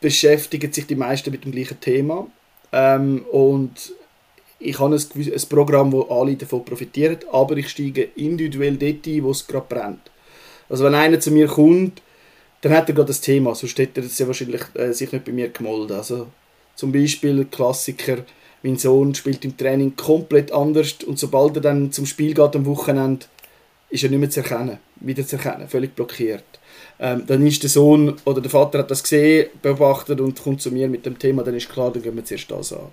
beschäftigen sich die meisten mit dem gleichen Thema ähm, und ich habe ein, ein Programm, wo alle davon profitieren, aber ich steige individuell dort ein, wo es gerade brennt. Also wenn einer zu mir kommt, dann hat er gerade das Thema, sonst hätte er ja wahrscheinlich äh, sich nicht bei mir gemolden. Also zum Beispiel Klassiker, mein Sohn spielt im Training komplett anders und sobald er dann zum Spiel geht am Wochenende, ist er nicht mehr zu erkennen, wieder zu erkennen, völlig blockiert. Ähm, dann ist der Sohn oder der Vater hat das gesehen, beobachtet und kommt zu mir mit dem Thema, dann ist klar, dann gehen wir zuerst das an.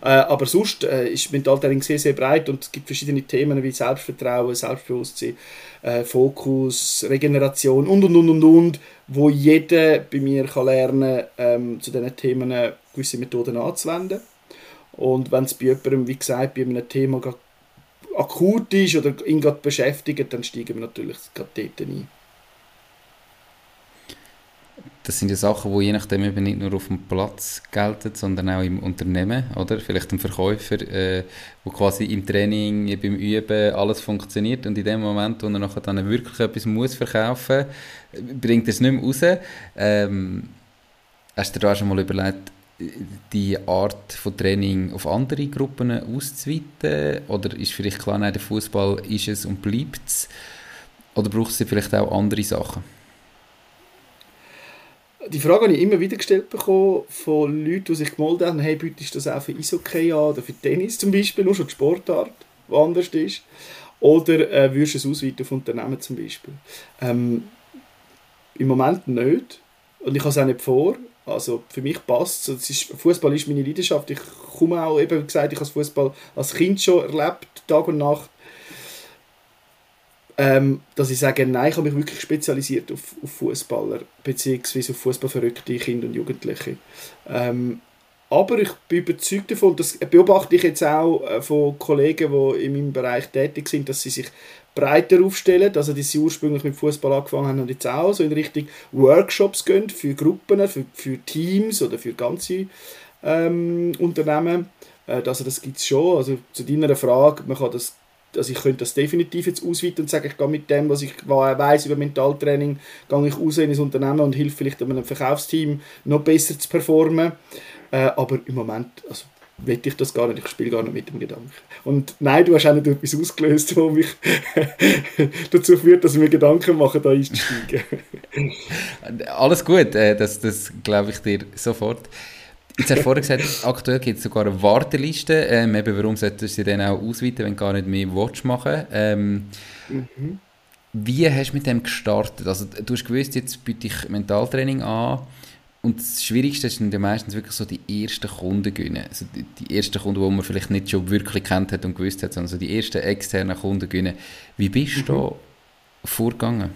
Äh, aber sonst äh, ist Mentaltraining sehr, sehr breit und es gibt verschiedene Themen wie Selbstvertrauen, Selbstbewusstsein, äh, Fokus, Regeneration und und und und und, wo jeder bei mir kann lernen ähm, zu diesen Themen gewisse Methoden anzuwenden. Und wenn es bei jemandem, wie gesagt, bei einem Thema akut ist oder ihn gerade beschäftigt, dann steigen wir natürlich gerade dort ein das sind ja Sachen, die je nachdem eben nicht nur auf dem Platz gelten, sondern auch im Unternehmen, oder? Vielleicht ein Verkäufer, äh, wo quasi im Training, beim Üben alles funktioniert und in dem Moment, wo er nachher dann wirklich etwas muss verkaufen, bringt er es nicht mehr raus. Ähm, hast du dir da schon mal überlegt, die Art von Training auf andere Gruppen auszuweiten? Oder ist vielleicht klar, nein, der Fußball ist es und bleibt es? Oder braucht es vielleicht auch andere Sachen? Die Frage habe ich immer wieder gestellt bekommen von Leuten, die sich gemeldet haben, hey, bietest du das auch für Eishockey an oder für Tennis zum Beispiel, nur schon die Sportart, die anders ist. Oder äh, würdest du es ausweiten auf Unternehmen zum Beispiel? Ähm, Im Moment nicht. Und ich habe es auch nicht vor. Also für mich passt es. Fußball ist meine Leidenschaft. Ich komme auch, eben gesagt, ich habe Fußball als Kind schon erlebt, Tag und Nacht ähm, dass ich sage, nein, ich habe mich wirklich spezialisiert auf, auf Fußballer beziehungsweise auf Fußballverrückte Kinder und Jugendliche. Ähm, aber ich bin überzeugt davon, das beobachte ich jetzt auch äh, von Kollegen, die in meinem Bereich tätig sind, dass sie sich breiter aufstellen, also dass sie ursprünglich mit Fußball angefangen haben und jetzt auch so in Richtung Workshops gehen für Gruppen, für, für Teams oder für ganze ähm, Unternehmen. Äh, also das gibt es schon. Also zu deiner Frage, man kann das also ich könnte das definitiv jetzt ausweiten und sagen, ich gehe mit dem, was ich weiß über Mentaltraining, gehe ich raus in ein Unternehmen und hilf vielleicht einem Verkaufsteam noch besser zu performen. Äh, aber im Moment, also will ich das gar nicht, ich spiele gar nicht mit dem Gedanken. Und nein, du hast auch nicht etwas ausgelöst, was mich dazu führt, dass ich mir Gedanken mache, da einzusteigen. Alles gut, äh, das, das glaube ich dir sofort. Jetzt hast du vorhin gesagt, aktuell gibt es sogar eine Warteliste. Ähm, eben, warum solltest du sie dann auch ausweiten, wenn du gar nicht mehr Watch machen ähm, mhm. Wie hast du mit dem gestartet? Also, du hast gewusst, jetzt biete ich Mentaltraining an. Und das Schwierigste sind ja meistens wirklich so die ersten Kunden gewinnen. Also die, die, ersten Kunden, die man vielleicht nicht schon wirklich kennt hat und gewusst hat, sondern so die ersten externen Kunden gewinnen. Wie bist du mhm. da vorgegangen?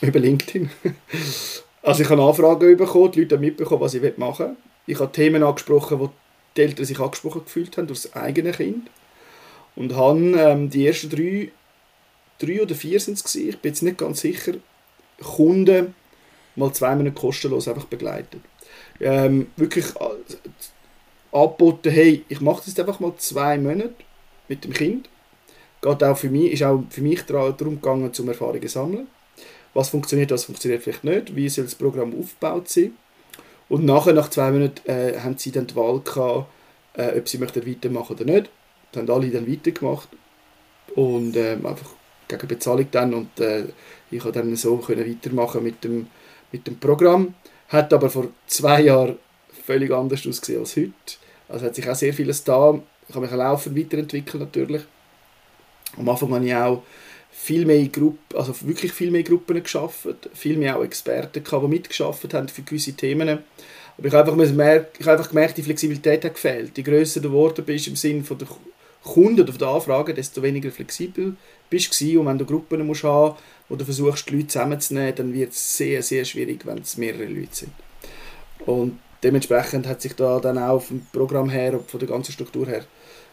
Über LinkedIn. Also ich habe Anfragen bekommen, die Leute haben mitbekommen, was ich machen will. Ich habe Themen angesprochen, wo die Eltern sich angesprochen gefühlt haben durch das eigene Kind. Und habe ähm, die ersten drei, drei oder vier sind es ich bin jetzt nicht ganz sicher, Kunden mal zwei Monate kostenlos einfach begleitet. Ähm, wirklich äh, angeboten, hey, ich mache das einfach mal zwei Monate mit dem Kind. Geht auch für mich, ist auch für mich darum gegangen, zum Erfahrungen zu sammeln was funktioniert, was funktioniert vielleicht nicht, wie soll das Programm aufgebaut sein. Und nachher, nach zwei Monaten, äh, haben sie dann die Wahl gehabt, äh, ob sie möchten weitermachen oder nicht. Dann haben alle dann weitergemacht und äh, einfach gegen Bezahlung dann und äh, ich konnte dann so können weitermachen mit dem, mit dem Programm. Hat aber vor zwei Jahren völlig anders ausgesehen als heute. Also hat sich auch sehr vieles da. Ich habe mich auch laufend weiterentwickelt natürlich. Am Anfang habe ich auch viel mehr Gruppen, also wirklich viel mehr Gruppen geschafft, viel mehr auch Experten gehabt, die mitgeschafft haben für gewisse Themen. Aber ich habe einfach, gemerkt, einfach gemerkt, die Flexibilität hat gefehlt. Je grösser du geworden bist im Sinne der Kunden oder der Anfrage, desto weniger flexibel bist du Und wenn du Gruppen musst haben, wo du versuchst, die Leute zusammenzunehmen, dann wird es sehr, sehr schwierig, wenn es mehrere Leute sind. Und dementsprechend hat sich da dann auch vom Programm her und von der ganzen Struktur her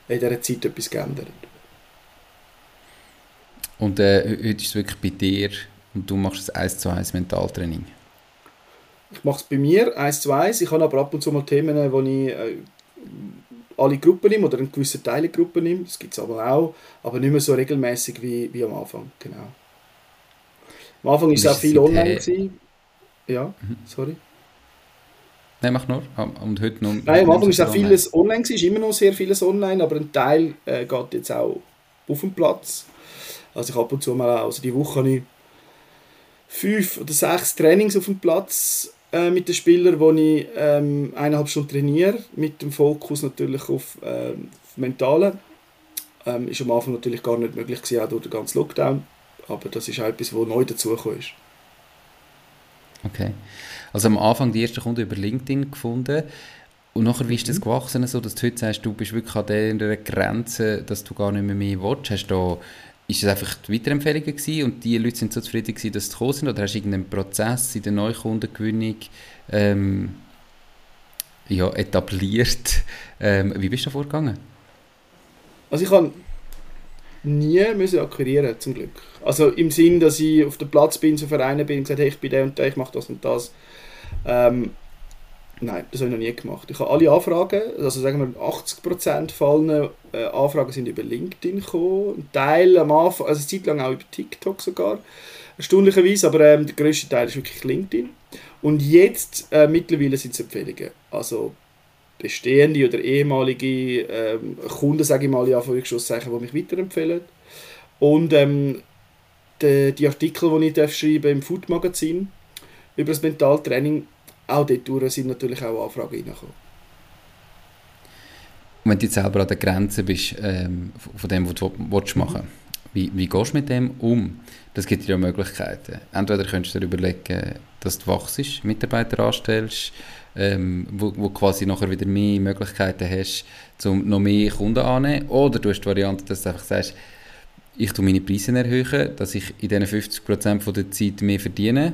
in dieser Zeit etwas geändert. Und äh, heute ist es wirklich bei dir und du machst das 1 zu 1 Mentaltraining? Ich mache es bei mir 1 zu 1. Ich habe aber ab und zu mal Themen, wo ich äh, alle Gruppen nehme oder einen gewissen Teil der Gruppe nehme. Das gibt es aber auch, aber nicht mehr so regelmäßig wie, wie am Anfang. Genau. Am Anfang war es auch viel online. Gewesen. Ja, mhm. sorry. Nein, mach nur. Und heute noch. Nein, am Anfang ist auch vieles online, online ist immer noch sehr vieles online, aber ein Teil äh, geht jetzt auch auf den Platz. Also ich ab und zu mal, also die Woche habe ich fünf oder sechs Trainings auf dem Platz äh, mit den Spielern, wo ich ähm, eineinhalb Stunden trainiere, mit dem Fokus natürlich auf, äh, auf Mentale. Ähm, ist am Anfang natürlich gar nicht möglich gewesen, auch durch den ganzen Lockdown, aber das ist auch etwas, was neu dazugekommen ist. Okay. Also am Anfang die ersten Kunden über LinkedIn gefunden. Und nachher, wie ist das mhm. gewachsen, so, dass du heute sagst, du bist wirklich an der Grenze, dass du gar nicht mehr mehr willst? Hast du ist es einfach die Weiterempfehlungen gewesen und die Leute sind so zufrieden gewesen, dass sie gekommen sind? Oder hast du irgendeinen Prozess in der Neukundengewinnung ähm, ja, etabliert? Ähm, wie bist du da vorgegangen? Also ich habe nie müssen akquirieren zum Glück. Also im Sinn, dass ich auf dem Platz bin, zu Vereinen bin und gesagt, hey, ich bin der und der, ich mache das und das. Ähm, nein, das habe ich noch nie gemacht. Ich habe alle Anfragen, also sagen wir 80% von äh, Anfragen sind über LinkedIn gekommen. Ein Teil am Anfang, also eine Zeit lang auch über TikTok sogar, erstaunlicherweise, aber ähm, der größte Teil ist wirklich LinkedIn. Und jetzt äh, mittlerweile sind es Empfehlungen. Also bestehende oder ehemalige ähm, Kunden, sage ich mal, in Anführungszeichen, die mich weiterempfehlen. Und ähm, die, die, Artikel, die ich darf schreiben im Food Magazin über das Mentaltraining, auch dort sind natürlich auch Anfragen reingekommen. Wenn du jetzt selber an der Grenze bist ähm, von dem, was du willst machen willst, wie, wie gehst du mit dem um? Das gibt dir ja Möglichkeiten. Entweder könntest du dir überlegen, dass du wachst, Mitarbeiter anstellst, ähm, wo, wo quasi nachher wieder mehr Möglichkeiten hast, um noch mehr Kunden anzunehmen. Oder du hast die Variante, dass du einfach sagst, ich tue meine Preise erhöhen, dass ich in diesen 50% der Zeit mehr verdiene,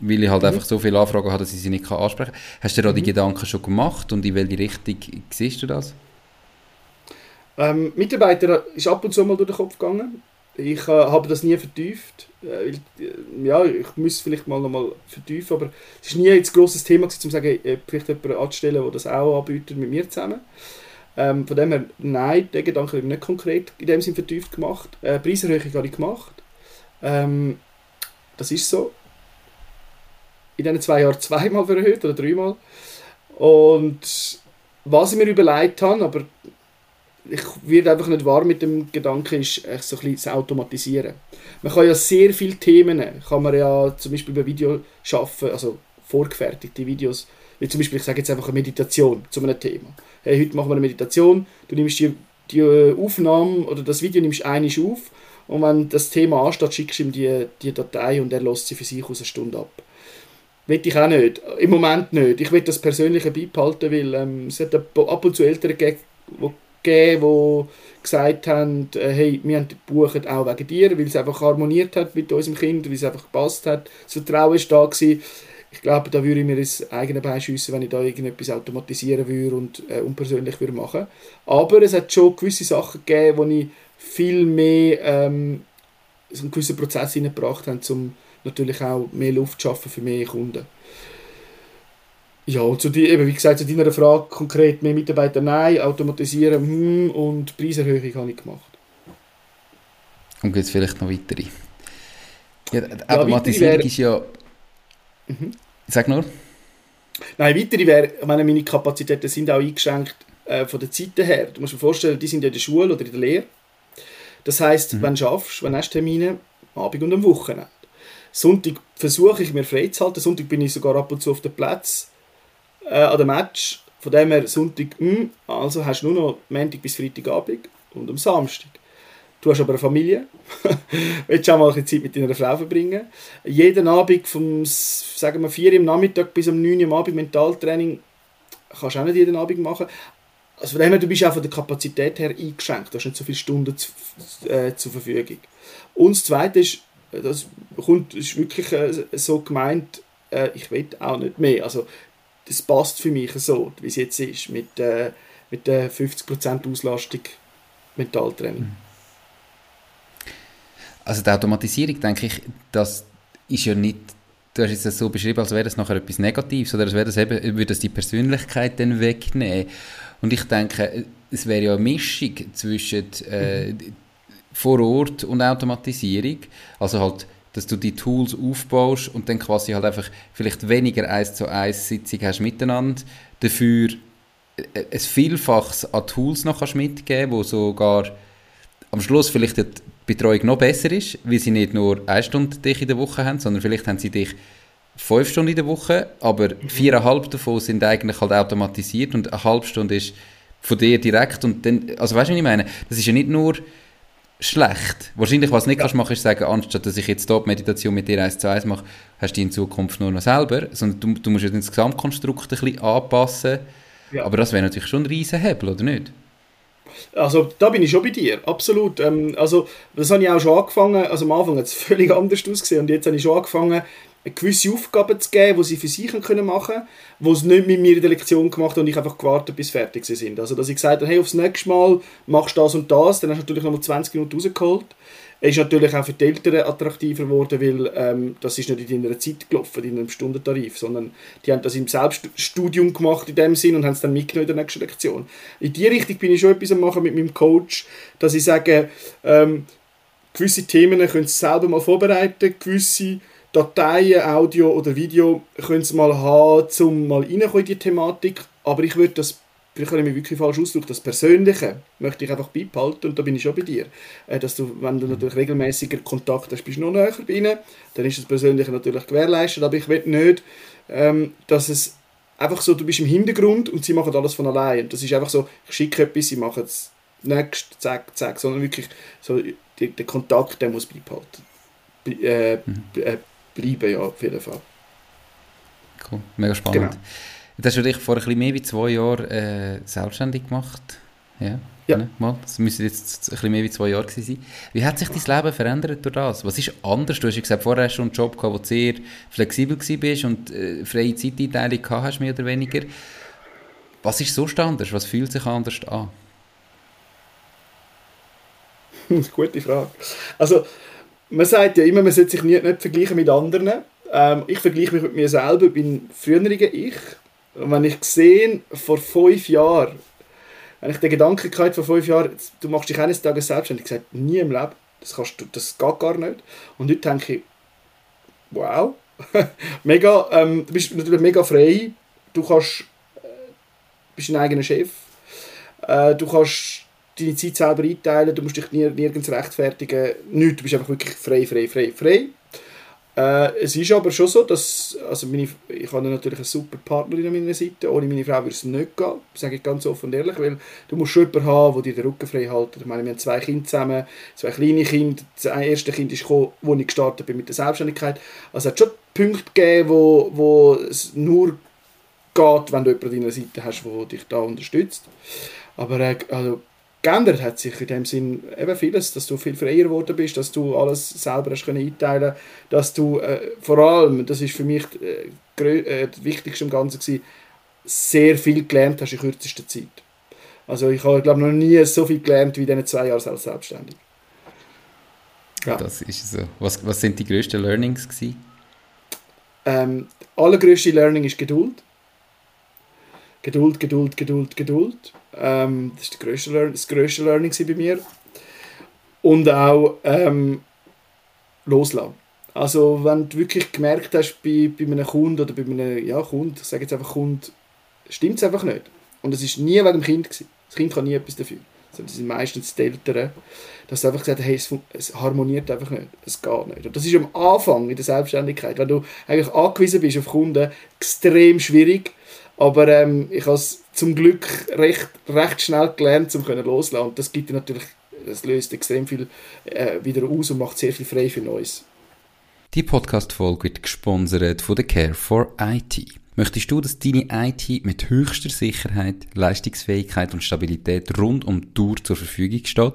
weil ich halt mhm. einfach so viele Anfragen habe, dass ich sie nicht ansprechen kann. Hast du dir mhm. die Gedanken schon gemacht und in welche Richtung siehst du das? Ähm, Mitarbeiter ist ab und zu mal durch den Kopf gegangen. Ich äh, habe das nie vertieft. Äh, ja, ich muss vielleicht mal noch mal vertiefen, aber es ist nie ein grosses Thema um zu sagen, äh, vielleicht jemanden anzustellen, der das auch anbietet mit mir zusammen. Ähm, von dem her, nein, den Gedanken habe ich nicht konkret in dem Sinn vertieft gemacht. Äh, Preiserhöhung habe ich gemacht. Ähm, das ist so. In diesen zwei Jahren zweimal erhöht oder dreimal. Und was ich mir überlegt habe, aber ich werde einfach nicht wahr mit dem Gedanken, ist so ein bisschen zu automatisieren. Man kann ja sehr viele Themen, kann man ja zum Beispiel bei Video schaffen, also vorgefertigte Videos, wie zum Beispiel, ich sage jetzt einfach eine Meditation zu einem Thema. Hey, heute machen wir eine Meditation, du nimmst die, die Aufnahme oder das Video nimmst einisch auf und wenn das Thema ansteht, schickst du ihm die, die Datei und er lässt sie für sich aus einer Stunde ab. Will ich auch nicht. Im Moment nicht. Ich will das Persönliche beibehalten, weil ähm, es hat ab und zu Eltern gegeben, die gesagt haben, äh, hey, wir haben gebucht auch wegen dir, weil es einfach harmoniert hat mit unserem Kind, weil es einfach gepasst hat. Das Vertrauen war da. Gewesen. Ich glaube, da würde ich mir ins eigene Bein schiessen, wenn ich da irgendetwas automatisieren würde und äh, unpersönlich würde machen. Aber es hat schon gewisse Sachen gegeben, wo ich viel mehr ähm, einen gewissen Prozess hineingebracht habe, um natürlich auch mehr Luft schaffen für mehr Kunden. Ja, und zu die, eben, wie gesagt, zu deiner Frage konkret, mehr Mitarbeiter nein, automatisieren hm, und Preiserhöhung habe ich gemacht. Und gibt es vielleicht noch weitere? Ja, die Automatisierung ist ja... Mhm. Sag nur. Nein, weitere wäre, ich meine, meine Kapazitäten sind auch eingeschränkt äh, von der Zeit her. Du musst dir vorstellen, die sind ja in der Schule oder in der Lehre. Das heisst, mhm. wenn du schaffst, wenn hast du Termine, am Abend und am Wochenende. Sonntag versuche ich mir frei zu halten. Sonntag bin ich sogar ab und zu auf dem Platz äh, an dem Match. Von dem her Sonntag, mh, hm, also hast du nur noch Montag bis Freitagabend und am Samstag. Du hast aber eine Familie, willst auch mal ein Zeit mit deiner Frau verbringen. Jeden Abend vom, sagen wir, 4 Uhr am Nachmittag bis um 9 Uhr am Abend Mentaltraining kannst du auch nicht jeden Abend machen. Also von dem her, du bist auch von der Kapazität her eingeschränkt. Du hast nicht so viele Stunden zu, äh, zur Verfügung. Und das Zweite ist, das kommt, ist wirklich äh, so gemeint, äh, ich will auch nicht mehr. Also das passt für mich so, wie es jetzt ist, mit, äh, mit der 50% Auslastung Mentaltraining. Mhm. Also die Automatisierung, denke ich, das ist ja nicht, du hast es so beschrieben, als wäre das nachher etwas Negatives oder als wäre das eben, würde das die Persönlichkeit dann wegnehmen. Und ich denke, es wäre ja eine Mischung zwischen äh, mhm. Vor Ort und Automatisierung. Also halt, dass du die Tools aufbaust und dann quasi halt einfach vielleicht weniger eins zu eins Sitzung hast miteinander, dafür äh, ein Vielfaches an Tools noch kannst mitgeben, wo sogar am Schluss vielleicht die Betreuung noch besser ist, weil sie nicht nur eine Stunde dich in der Woche haben, sondern vielleicht haben sie dich fünf Stunden in der Woche, aber mhm. viereinhalb davon sind eigentlich halt automatisiert und eine halbe Stunde ist von dir direkt und dann, also weißt du, was ich meine? Das ist ja nicht nur schlecht. Wahrscheinlich, was du nicht ja. kannst machen, ist sagen, anstatt dass ich jetzt dort Meditation mit dir eins zu eins mache, hast du die in Zukunft nur noch selber, sondern du, du musst ja das Gesamtkonstrukt ein bisschen anpassen. Ja. Aber das wäre natürlich schon ein Riesenhebel, oder nicht? Also da bin ich schon bei dir, absolut. Ähm, also das habe ich auch schon angefangen, also am Anfang hat es völlig anders ausgesehen und jetzt habe ich schon angefangen, gewisse Aufgaben zu geben, die sie für sich können machen können, die sie nicht mit mir in der Lektion gemacht haben und ich einfach gewartet, bis sie fertig sind. Also dass ich gesagt habe, hey, aufs nächste Mal machst du das und das, dann hast du natürlich noch mal 20 Minuten rausgeholt. Ist natürlich auch für die Eltern attraktiver geworden, weil ähm, das ist nicht in deiner Zeit gelaufen, in einem Stundentarif, sondern die haben das im Selbststudium gemacht in dem Sinn und haben es dann mitgenommen in der nächsten Lektion. In die Richtung bin ich schon etwas am machen mit meinem Coach, dass ich sage, ähm, gewisse Themen können Sie selber mal vorbereiten, gewisse Dateien, Audio oder Video können Sie mal haben, um mal in die Thematik, aber ich würde das vielleicht habe ich mich wirklich falsch ausgedrückt, das Persönliche möchte ich einfach beibehalten und da bin ich schon bei dir. Äh, dass du, wenn du natürlich regelmäßiger Kontakt hast, bist du noch näher bei ihnen, dann ist das Persönliche natürlich gewährleistet, aber ich will nicht, ähm, dass es einfach so, du bist im Hintergrund und sie machen alles von allein. Das ist einfach so, ich schicke etwas, sie machen es nächst, zack, zack, sondern wirklich so, der Kontakt, der muss beibehalten. Äh, mhm. Bleiben, ja, auf jeden Fall. Cool, mega spannend. Genau. Das hast du dich vor ein bisschen mehr als zwei Jahren äh, selbstständig gemacht. Ja. Ja. Ne? Mal. Das müsste jetzt ein bisschen mehr als zwei Jahre sein. Wie hat sich dein Leben verändert durch das? Was ist anders? Du hast ja gesagt, vorher hast du einen Job gehabt, wo du sehr flexibel warst und äh, freie Zeiteinteilung gehabt hast, mehr oder weniger. Was ist so anders? Was fühlt sich anders an? Gute Frage. Also, man sagt ja immer, man sollte sich nicht, nicht vergleichen mit anderen. Ähm, ich vergleiche mich mit mir selber, bin früheriger Ich und wenn ich gesehen vor fünf Jahren, wenn ich den Gedanken gehabt vor fünf Jahren, du machst dich eines Tages selbstständig, ich gesagt, nie im Leben, das, kannst du, das geht gar nicht. Und heute denke ich, wow, mega, ähm, du bist natürlich mega frei, du kannst, äh, bist dein eigener Chef, äh, du kannst deine Zeit selber einteilen, du musst dich nirgends rechtfertigen, nichts, du bist einfach wirklich frei, frei, frei, frei. Äh, es ist aber schon so, dass also meine, ich habe natürlich eine super Partnerin an meiner Seite. Ohne meine Frau würde es nicht gehen, sage ich ganz offen und ehrlich, weil du musst schon jemanden haben, der dir den Rücken frei hält. Ich meine, wir haben zwei Kinder zusammen, zwei kleine Kinder. Das erste Kind ist gekommen, wo ich gestartet bin mit der Selbstständigkeit. Also es hat schon Punkte gegeben, wo, wo es nur geht, wenn du jemanden an deiner Seite hast, der dich da unterstützt. Aber äh, also, geändert hat sich in dem Sinn eben vieles, dass du viel freier geworden bist, dass du alles selber hast können einteilen, dass du äh, vor allem, das ist für mich äh, äh, das Wichtigste im Ganzen gewesen, sehr viel gelernt hast in kürzester Zeit. Also ich habe glaube noch nie so viel gelernt wie in diesen zwei Jahren als selbstständig. Ja. Das ist so. Was, was sind die grössten Learnings gewesen? Ähm, allergrößte Learning ist Geduld. Geduld, Geduld, Geduld, Geduld. Ähm, das war grösste Learn das grösste Learning bei mir. Und auch ähm, loslassen. Also wenn du wirklich gemerkt hast bei, bei einem Kunden oder bei einem ja, Kunden, ich sage jetzt einfach Kunden, stimmt es einfach nicht. Und es war nie wegen dem Kind. Gewesen. Das Kind kann nie etwas dafür. Das sind meistens die Eltern, dass sie einfach gesagt haben, hey, es, es, harmoniert einfach nicht. Es geht nicht. Und das ist am Anfang in der Selbstständigkeit, wenn du eigentlich angewiesen bist auf Kunden, extrem schwierig. Aber ähm, ich habe es zum Glück recht, recht schnell gelernt, um loszulassen. Und das gibt natürlich, das löst extrem viel äh, wieder aus und macht sehr viel frei für Neues. Die Podcast-Folge wird gesponsert von der Care for IT. Möchtest du, dass deine IT mit höchster Sicherheit, Leistungsfähigkeit und Stabilität rund um die Tour zur Verfügung steht?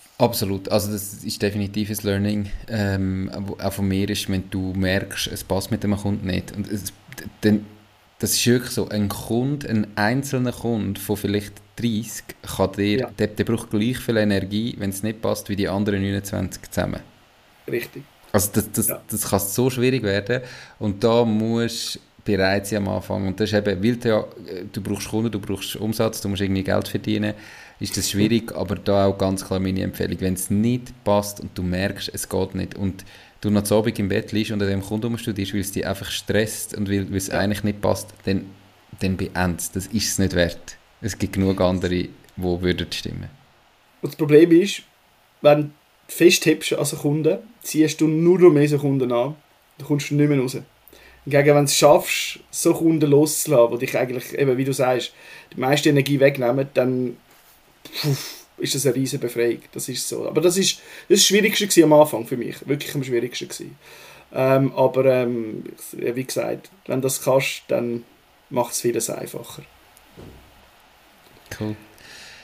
Absolut, also das ist definitiv ein Learning, ähm, auch von mir ist, wenn du merkst, es passt mit dem Kunden nicht. Und es, dann, das ist wirklich so, ein Kunde, ein einzelner Kunde von vielleicht 30, kann dir, ja. der, der braucht gleich viel Energie, wenn es nicht passt, wie die anderen 29 zusammen. Richtig. Also das, das, ja. das kann so schwierig werden und da musst bereit sein am Anfang und das ist eben, weil du ja, du brauchst Kunden, du brauchst Umsatz, du musst irgendwie Geld verdienen, ist das schwierig, aber da auch ganz klar meine Empfehlung, wenn es nicht passt und du merkst, es geht nicht und du noch zu Abend im Bett liegst und an dem Kunden studierst, weil es dich einfach stresst und weil, es eigentlich nicht passt, dann, dann beendest Das ist es nicht wert. Es gibt genug andere, die würden stimmen. Und das Problem ist, wenn du festhebst als Kunden, ziehst du nur noch mehr so Kunden an, dann kommst du nicht mehr raus. Hingegen, wenn du es schaffst, so Kunden loszulassen, die dich eigentlich, eben wie du sagst, die meiste Energie wegnehmen, dann ist das eine riesige Befreiung. Das ist so. Aber das ist das, Schwierigste am Anfang für mich. Wirklich am schwierigsten gewesen. Ähm, aber ähm, wie gesagt, wenn du das kannst, dann macht es vieles einfacher. Cool.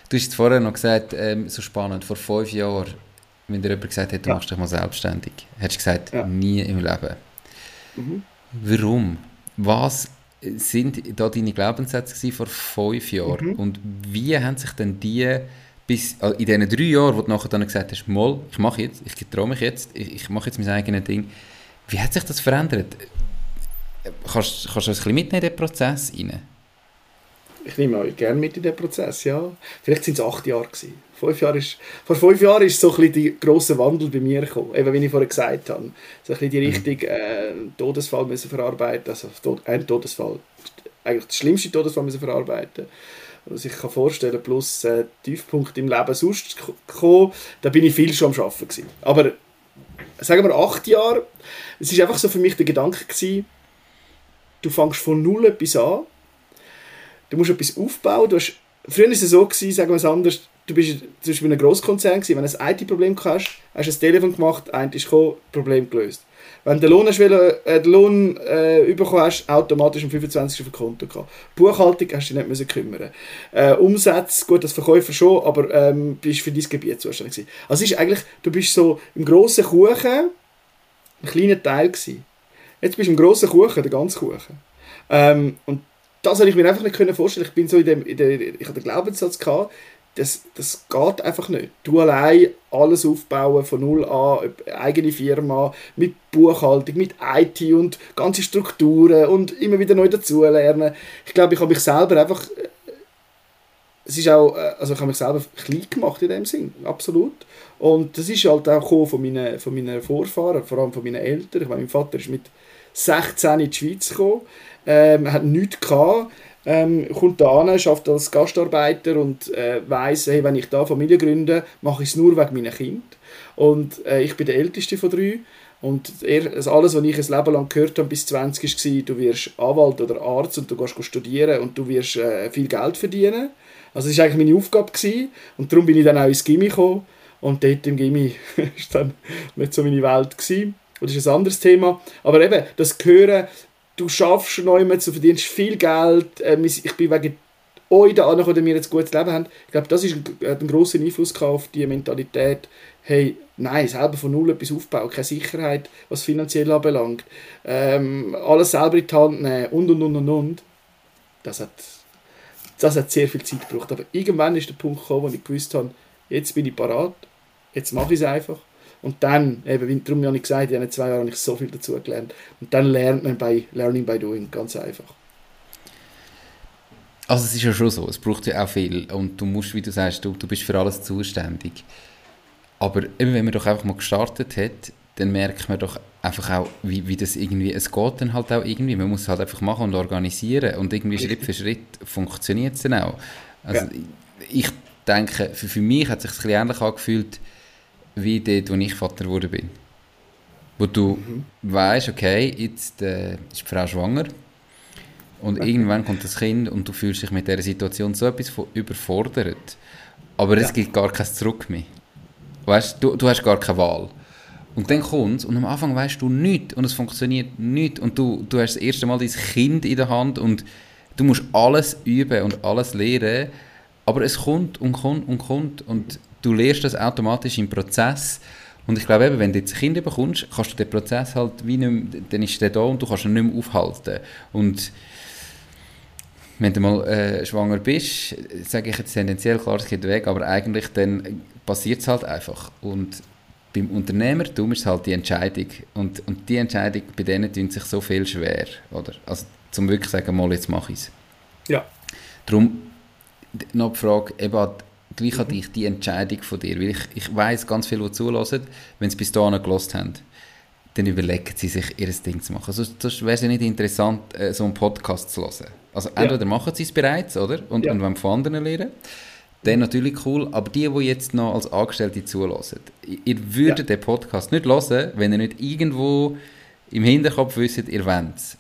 Du hast vorher noch gesagt, ähm, so spannend, vor fünf Jahren, wenn dir jemand gesagt hat, du ja. machst dich mal selbstständig, hättest du gesagt, ja. nie im Leben. Mhm. Warum? Was sind da deine Glaubenssätze vor fünf Jahren? Mhm. Und wie haben sich denn die bis äh, in diesen drei Jahren, wo du nachher dann gesagt hast, mal, ich mache jetzt, ich traue mich jetzt, ich, ich mache jetzt mein eigenes Ding, wie hat sich das verändert? Kannst, kannst du uns ein bisschen mitnehmen in den Prozess rein? Ich nehme euch gerne mit in den Prozess, ja. Vielleicht sind es acht Jahre gewesen. Fünf Jahre ist, vor fünf Jahren ist so ein bisschen der grosse Wandel bei mir gekommen. Eben, wie ich vorher gesagt habe. So ein bisschen die mhm. Richtung äh, Todesfall müssen verarbeiten. Also ein Todesfall. Eigentlich der schlimmste Todesfall müssen verarbeiten. Was ich kann vorstellen, plus äh, Tiefpunkt im Leben sonst gekommen. Da bin ich viel schon am Arbeiten gewesen. Aber sagen wir acht Jahre, es ist einfach so für mich der Gedanke gewesen, du fängst von null etwas an du musst etwas aufbauen. Du hast, früher war es so, gewesen, sagen wir es anders, du bist zum Beispiel in einem Grosskonzern, gewesen, wenn du ein IT-Problem hast, hast du ein Telefon gemacht, ein ist gekommen, Problem gelöst. Wenn du den Lohn, hast, äh, den Lohn äh, bekommen hast, automatisch am 25. auf dem Konto gehabt. Buchhaltung hast du dich nicht müssen kümmern. Äh, Umsatz, gut, als Verkäufer schon, aber ähm, bist für dein Gebiet zuständig gewesen. Also ist eigentlich, du bist so im grossen Kuchen ein kleiner Teil gewesen. Jetzt bist du im grossen Kuchen, der ganze Kuchen. Ähm, und das habe ich mir einfach nicht vorstellen. Ich bin so in dem, in der, ich hatte den Glaubenssatz gehabt, das, das geht einfach nicht. Du allein alles aufbauen von null an, eigene Firma, mit Buchhaltung, mit IT und ganze Strukturen und immer wieder neu dazulernen. Ich glaube, ich habe mich selber einfach, äh, es ist auch, äh, also ich habe mich selber klein gemacht in dem Sinn, absolut. Und das ist halt auch von meinen, von meinen Vorfahren, vor allem von meinen Eltern. Ich meine, mein Vater ist mit 16 in die Schweiz gekommen ähm, hat nichts gehabt, ähm, kommt da an, schafft als Gastarbeiter und äh, weiß, hey, wenn ich da Familie gründe, mache ich es nur wegen meiner Kinder. Und äh, ich bin der Älteste von drei. Und er, also alles, was ich ein Leben lang gehört habe, bis 20 war, du wirst Anwalt oder Arzt und du gehst studieren und du wirst äh, viel Geld verdienen. Also das war eigentlich meine Aufgabe. Gewesen. Und darum bin ich dann auch ins Gimmi gekommen. Und dort im Gimmi war dann nicht so meine Welt. Gewesen. Und das ist ein anderes Thema. Aber eben, das Hören, du schaffst neu, du verdienst viel Geld, äh, ich bin wegen euch da an, oder wir jetzt gutes Leben haben. Ich glaube, das ist ein, hat einen grossen Einfluss auf die Mentalität, hey, nein, selber von null etwas aufbauen, keine Sicherheit, was finanziell anbelangt, ähm, alles selber in die Hand nehmen und und und und und. Das hat, das hat sehr viel Zeit gebraucht. Aber irgendwann ist der Punkt gekommen, wo ich gewusst habe, jetzt bin ich parat, jetzt mache ich es einfach und dann, eben, darum habe ich gesagt, in den zwei Jahren habe ich so viel dazu gelernt. Und dann lernt man bei Learning by Doing, ganz einfach. Also es ist ja schon so, es braucht ja auch viel und du musst, wie du sagst, du, du bist für alles zuständig. Aber eben, wenn man doch einfach mal gestartet hat, dann merkt man doch einfach auch, wie, wie das irgendwie, es geht dann halt auch irgendwie, man muss es halt einfach machen und organisieren und irgendwie Schritt für Schritt funktioniert es dann auch. Also ja. ich denke, für, für mich hat es sich ein bisschen ähnlich angefühlt, wie dort, wo ich Vater geworden bin. Wo du mhm. weißt, okay, jetzt äh, ist die Frau schwanger und irgendwann kommt das Kind und du fühlst dich mit dieser Situation so etwas von überfordert. Aber ja. es gibt gar kein Zurück mehr. Weißt du, du hast gar keine Wahl. Und dann kommt und am Anfang weißt du nichts und es funktioniert nicht und du, du hast das erste Mal dein Kind in der Hand und du musst alles üben und alles lernen, aber es kommt und kommt und kommt und du lernst das automatisch im Prozess und ich glaube eben, wenn du jetzt ein Kind bekommst, kannst du den Prozess halt wie nicht mehr, dann ist der da und du kannst ihn nicht mehr aufhalten und wenn du mal äh, schwanger bist, sage ich jetzt tendenziell, klar, es geht weg, aber eigentlich dann passiert es halt einfach. Und beim Unternehmertum ist es halt die Entscheidung. Und, und die Entscheidung, bei denen tun sich so viel schwer. Oder? Also zum wirklich sagen, mal, jetzt mache ich es. Ja. Darum noch die Frage, eben, gleich an dich, die Entscheidung von dir, weil ich, ich weiss, ganz viele, die zulassen, wenn sie bis dahin gelost haben, dann überlegen sie sich, ihr Ding zu machen. Sonst, sonst wäre es ja nicht interessant, äh, so einen Podcast zu hören. Also entweder ja. machen sie es bereits, oder? Und, ja. und wollen von anderen lernen. Dann natürlich cool, aber die, die jetzt noch als Angestellte zulassen, ihr würdet ja. den Podcast nicht hören, wenn ihr nicht irgendwo im Hinterkopf wisst, ihr wollt es.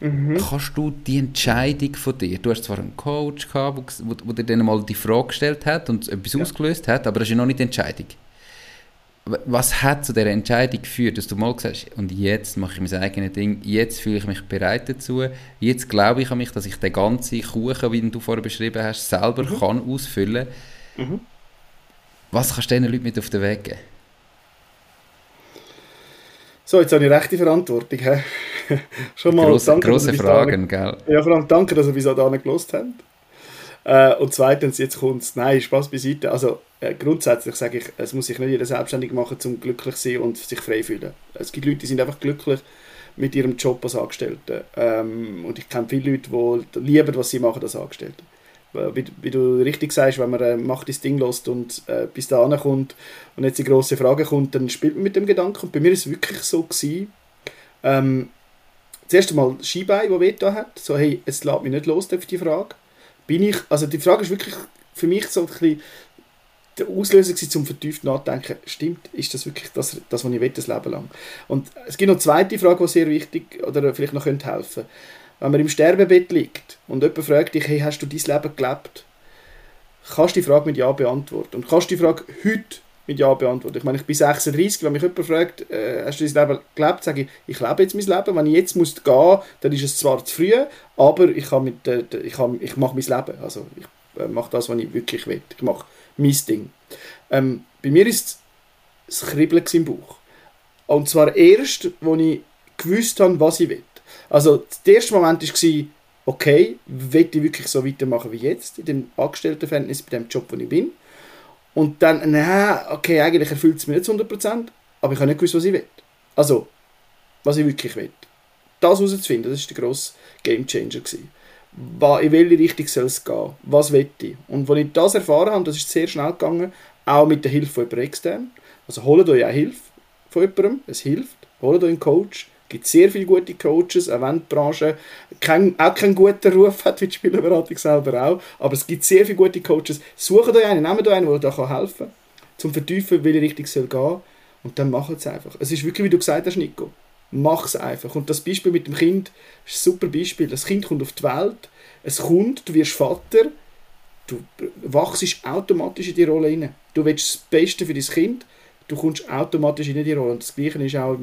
Mhm. Kannst du die Entscheidung von dir, du hast zwar einen Coach gehabt, wo, wo dir dann mal die Frage gestellt hat und etwas ja. ausgelöst hat, aber das ist ja noch nicht die Entscheidung was hat zu dieser Entscheidung geführt, dass du mal gesagt hast, und jetzt mache ich mein eigenes Ding, jetzt fühle ich mich bereit dazu, jetzt glaube ich an mich, dass ich den ganzen Kuchen, wie du vorher beschrieben hast, selber mhm. kann ausfüllen mhm. Was kannst du diesen Leuten mit auf den Weg geben? So, jetzt habe ich rechte Verantwortung. He? Schon mal grosse, danke, grosse Fragen, gell? Ja, vor allem danke, dass ihr bis dahin gelost habt. Äh, und zweitens, jetzt kommt es, nein, Spaß beiseite. Also äh, grundsätzlich sage ich, es muss sich nicht jeder selbstständig machen, um glücklich zu sein und sich frei fühlen. Es gibt Leute, die sind einfach glücklich mit ihrem Job als Angestellte. Ähm, und ich kenne viele Leute, die lieben, was sie machen als Angestellte. Wie, wie, du richtig sagst, wenn man äh, macht das Ding lässt und äh, bis da kommt und jetzt die große Frage kommt, dann spielt man mit dem Gedanken. Und bei mir war es wirklich so gewesen, ähm, das erste Mal Skibein, das weh hat, so hey, es lässt mich nicht los auf die Frage bin ich, also die Frage ist wirklich für mich so ein bisschen der Auslöser gewesen, zum vertieft nachdenken, stimmt, ist das wirklich das, das was ich will, das Leben lang? Und es gibt noch eine zweite Frage, die sehr wichtig oder vielleicht noch könnte helfen Wenn man im Sterbebett liegt und jemand fragt dich, hey, hast du dein Leben gelebt? Kannst du die Frage mit Ja beantworten. Und kannst du die Frage heute mit Ja beantworten. Ich meine, ich bin 36, wenn mich jemand fragt, äh, hast du dein Leben gelebt, sage ich, ich lebe jetzt mein Leben. Wenn ich jetzt muss gehen dann ist es zwar zu früh, aber ich, mit, äh, ich, ich mache mein Leben. Also ich äh, mache das, was ich wirklich will. Ich mache mein Ding. Ähm, bei mir ist es Kribbeln im Bauch. Und zwar erst, als ich gewusst habe, was ich will. Also der erste Moment war, okay, will ich wirklich so weitermachen wie jetzt, in dem Angestelltenverhältnis, bei dem Job, wo ich bin. Und dann, na, okay, eigentlich erfüllt es mir nicht zu 100%, aber ich habe nicht gewusst, was ich will. Also, was ich wirklich will. Das herauszufinden, das war der grosse Gamechanger. In welche Richtung soll es gehen? Was will ich? Und als ich das erfahren habe, das ist sehr schnell gegangen, auch mit der Hilfe von jemandem extern. Also holt euch auch Hilfe von jemandem, es hilft. Holt euch einen Coach, gibt sehr viele gute Coaches, auch wenn die Branche kein, auch keinen guten Ruf hat, wie die Spielerberatung selber auch. Aber es gibt sehr viele gute Coaches. Sucht euch einen, nehmt euch einen, der euch helfen kann, zum Vertiefen, welche Richtung soll gehen. Und dann macht es einfach. Es ist wirklich, wie du gesagt hast, Nico. Mach es einfach. Und das Beispiel mit dem Kind ist ein super Beispiel. Das Kind kommt auf die Welt, es kommt, du wirst Vater, du wachst automatisch in die Rolle rein. Du willst das Beste für dein Kind du kommst automatisch in die Rolle. Und das Gleiche ist auch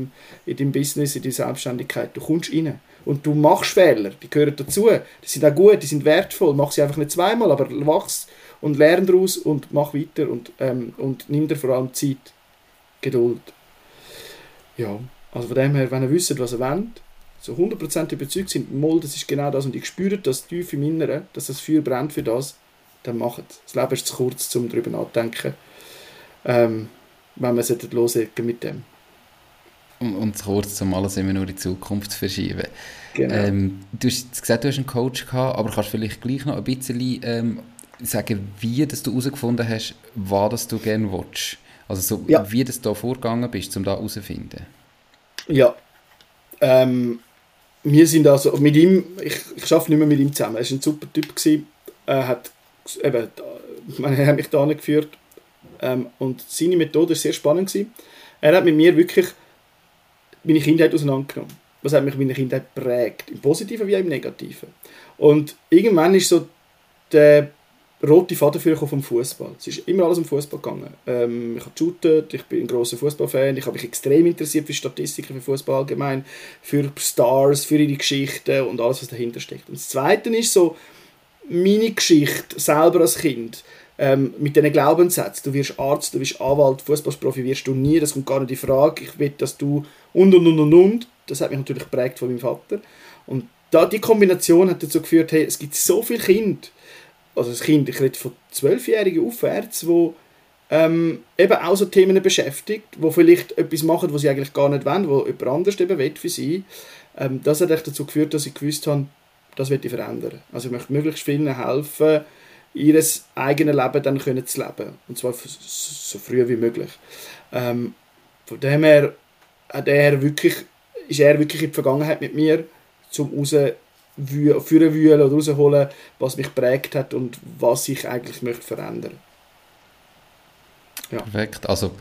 in deinem Business, in deiner Selbstständigkeit. Du kommst rein. Und du machst Fehler, die gehören dazu. Die sind auch gut, die sind wertvoll. Mach sie einfach nicht zweimal, aber wachs und lerne daraus und mach weiter und, ähm, und nimm dir vor allem Zeit, Geduld. Ja, also von dem her, wenn ihr wisst, was ihr wollt, so 100% überzeugt sind, mal, das ist genau das und ich spüre das tief im Inneren, dass das Feuer brennt für das, dann macht es. Das Leben ist zu kurz, um darüber nachzudenken. Ähm, wenn man loslegen mit dem. Und, und kurz, um alles immer nur in die Zukunft zu verschieben. Genau. Ähm, du hast gesagt, du hast einen Coach gehabt, aber kannst vielleicht gleich noch ein bisschen ähm, sagen, wie dass du herausgefunden hast, was du gerne willst? Also so, ja. wie du da vorgegangen bist, um da herauszufinden? Ja. Ähm, wir sind also mit ihm, ich, ich arbeite nicht mehr mit ihm zusammen, er war ein super Typ, gewesen, er hat eben, er hat mich da geführt ähm, und seine Methode war sehr spannend. Gewesen. Er hat mit mir wirklich meine Kindheit auseinandergenommen? Was hat mich meine Kindheit prägt? Im Positiven wie auch im Negativen. Und irgendwann ist so der rote Faden für vom Fußball. Es ist immer alles um Fußball gegangen. Ähm, ich habe geshootet, ich bin ein großer Fußballfan, ich habe mich extrem interessiert für Statistiken, für Fußball allgemein, für Stars, für ihre Geschichten und alles, was dahinter steckt. Und das Zweite ist so meine Geschichte selber als Kind. Ähm, mit diesen Glaubenssätzen, du wirst Arzt, du wirst Anwalt, Fußballprofi wirst du nie, das kommt gar nicht in Frage. Ich will, dass du und und und und und. Das hat mich natürlich geprägt von meinem Vater. Und da, die Kombination hat dazu geführt, hey, es gibt so viele Kinder, also das Kind, ich rede von Zwölfjährigen aufwärts, wo ähm, eben auch so Themen beschäftigt, wo vielleicht etwas machen, was sie eigentlich gar nicht wollen, wo jemand anders eben will für sie. Ähm, das hat dazu geführt, dass ich gewusst habe, das wird ich verändern. Also ich möchte möglichst vielen helfen, ihr eigenes Leben dann können zu leben. Und zwar so früh wie möglich. Ähm, von dem her hat er wirklich, ist er wirklich in die Vergangenheit mit mir, zum raus führen oder rausholen, was mich prägt hat und was ich eigentlich möchte verändern ja. Perfekt. Also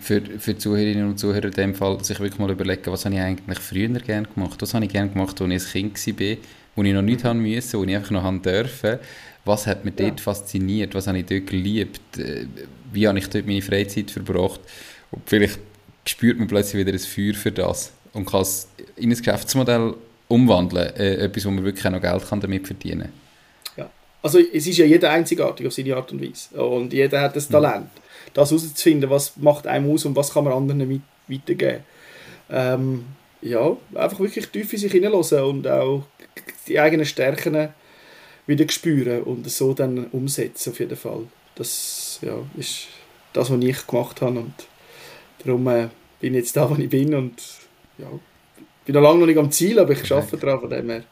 für, für Zuhörerinnen und Zuhörer in dem Fall sich wirklich mal überlegen, was habe ich eigentlich früher gerne gemacht? Was habe ich gerne gemacht, als ich ein Kind war, wo ich noch nicht haben musste, wo ich einfach noch haben dürfen. Was hat mich ja. dort fasziniert? Was habe ich dort geliebt? Äh, wie habe ich dort meine Freizeit verbracht? Und vielleicht spürt man plötzlich wieder ein Feuer für das und kann es in ein Geschäftsmodell umwandeln. Äh, etwas, wo man wirklich auch noch Geld kann damit verdienen kann. Ja. Also es ist ja jeder einzigartig auf seine Art und Weise. Und jeder hat das Talent, mhm. das herauszufinden, was macht einem aus und was kann man anderen mit, weitergeben. Ähm, ja, einfach wirklich tief in sich hineinlassen und auch die eigenen Stärken wieder spüren und so dann umsetzen auf jeden Fall. Das ja, ist das, was ich gemacht habe und darum äh, bin ich jetzt da, wo ich bin und ja, bin noch lange noch nicht am Ziel, aber ich arbeite daran, von dem her.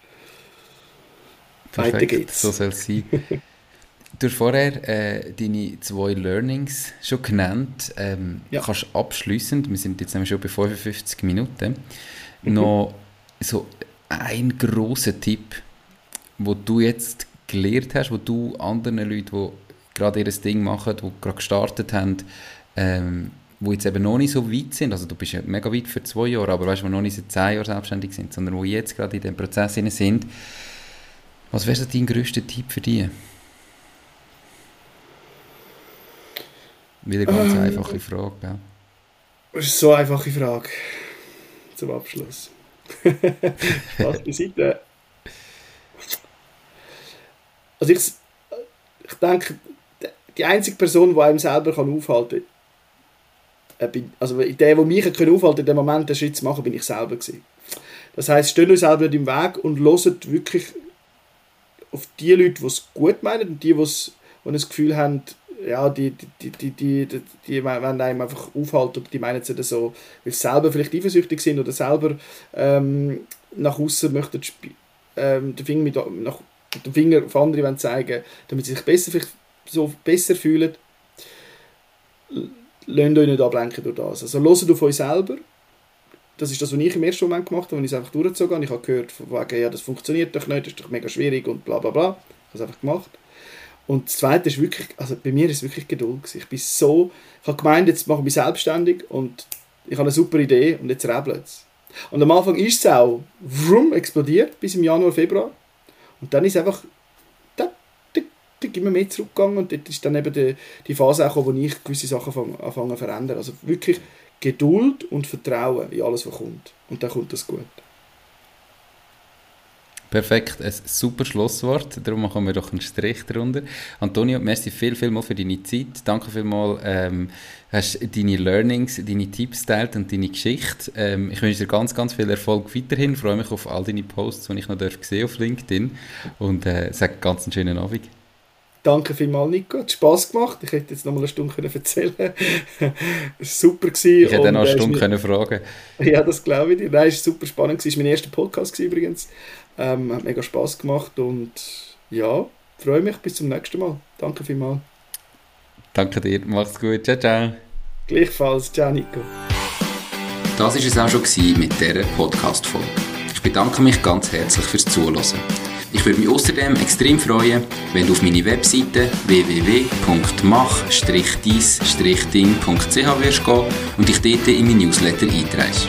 Perfekt, Weiter geht's. so soll es sein. Du hast vorher äh, deine zwei Learnings schon genannt. Ähm, ja. Kannst abschließend, wir sind jetzt schon bei 55 Minuten, mhm. noch so ein großer Tipp, wo du jetzt gelernt hast, wo du anderen Leuten, die gerade ihr Ding machen, die gerade gestartet haben, ähm, wo jetzt eben noch nicht so weit sind, also du bist ja mega weit für zwei Jahre, aber weißt du, noch nicht seit zehn Jahren selbstständig sind, sondern wo jetzt gerade in dem Prozess sind, was wäre dein größter Tipp für die? Wieder ganz ähm, einfache Frage, gell? Das ist so eine einfache Frage zum Abschluss. Spaß beiseite. Also ich, ich denke, die einzige Person, die einem selber aufhalten kann, äh, also der, der mich aufhalten in dem Moment den Schritt zu machen, bin ich selber gewesen. Das heißt, steht euch selber im Weg und loset wirklich auf die Leute, die es gut meinen und die, die, die das Gefühl haben, ja, die, die, die, die, die, die wollen einem einfach aufhalten die meinen es so, weil sie selber vielleicht eifersüchtig sind oder selber ähm, nach außen möchten ähm, den, Finger mit, nach, den Finger auf andere wollen zeigen damit sie sich besser, so besser fühlen lasst euch nicht ablenken durch das. Also hört auf euch selber. Das ist das, was ich im ersten Moment gemacht habe, wenn ich es einfach durchgezogen habe. Ich habe gehört, von wegen, ja, das funktioniert doch nicht, das ist doch mega schwierig und bla bla bla. Ich habe es einfach gemacht. Und das Zweite ist wirklich, also bei mir ist wirklich Geduld. Ich bin so, ich habe gemeint, jetzt mache ich mich selbstständig und ich habe eine super Idee und jetzt rebelt es. Und am Anfang ist es auch vroom, explodiert bis im Januar, Februar. Und dann ist einfach immer mehr zurückgegangen und dort ist dann eben die, die Phase auch wo ich gewisse Sachen anfange zu verändern. Also wirklich Geduld und Vertrauen in alles, was kommt. Und dann kommt das gut. Perfekt, ein super Schlusswort. Darum machen wir doch einen Strich darunter. Antonio, merci viel, viel mal für deine Zeit. Danke vielmals, ähm, hast deine Learnings, deine Tipps teilt und deine Geschichte. Ähm, ich wünsche dir ganz, ganz viel Erfolg weiterhin. Freue mich auf all deine Posts, die ich noch darf sehen auf LinkedIn. Und äh, sage ganz einen schönen Abend. Danke vielmals, Nico. Hat Spass gemacht. Ich hätte jetzt noch mal eine Stunde können erzählen können. Super. Gewesen. Ich hätte noch eine äh, Stunde können fragen Ja, das glaube ich dir. Nein, es war super spannend. Es war mein erster Podcast übrigens. Ähm, hat mega Spass gemacht und ja, freue mich. Bis zum nächsten Mal. Danke vielmals. Danke dir. Mach's gut. Ciao, ciao. Gleichfalls. Ciao, Nico. Das war es auch schon mit dieser Podcast-Folge. Ich bedanke mich ganz herzlich fürs Zuhören. Ich würde mich außerdem extrem freuen, wenn du auf meine Webseite www.mach-deis-ding.ch wirst gehen und dich dort in mein Newsletter einträgst.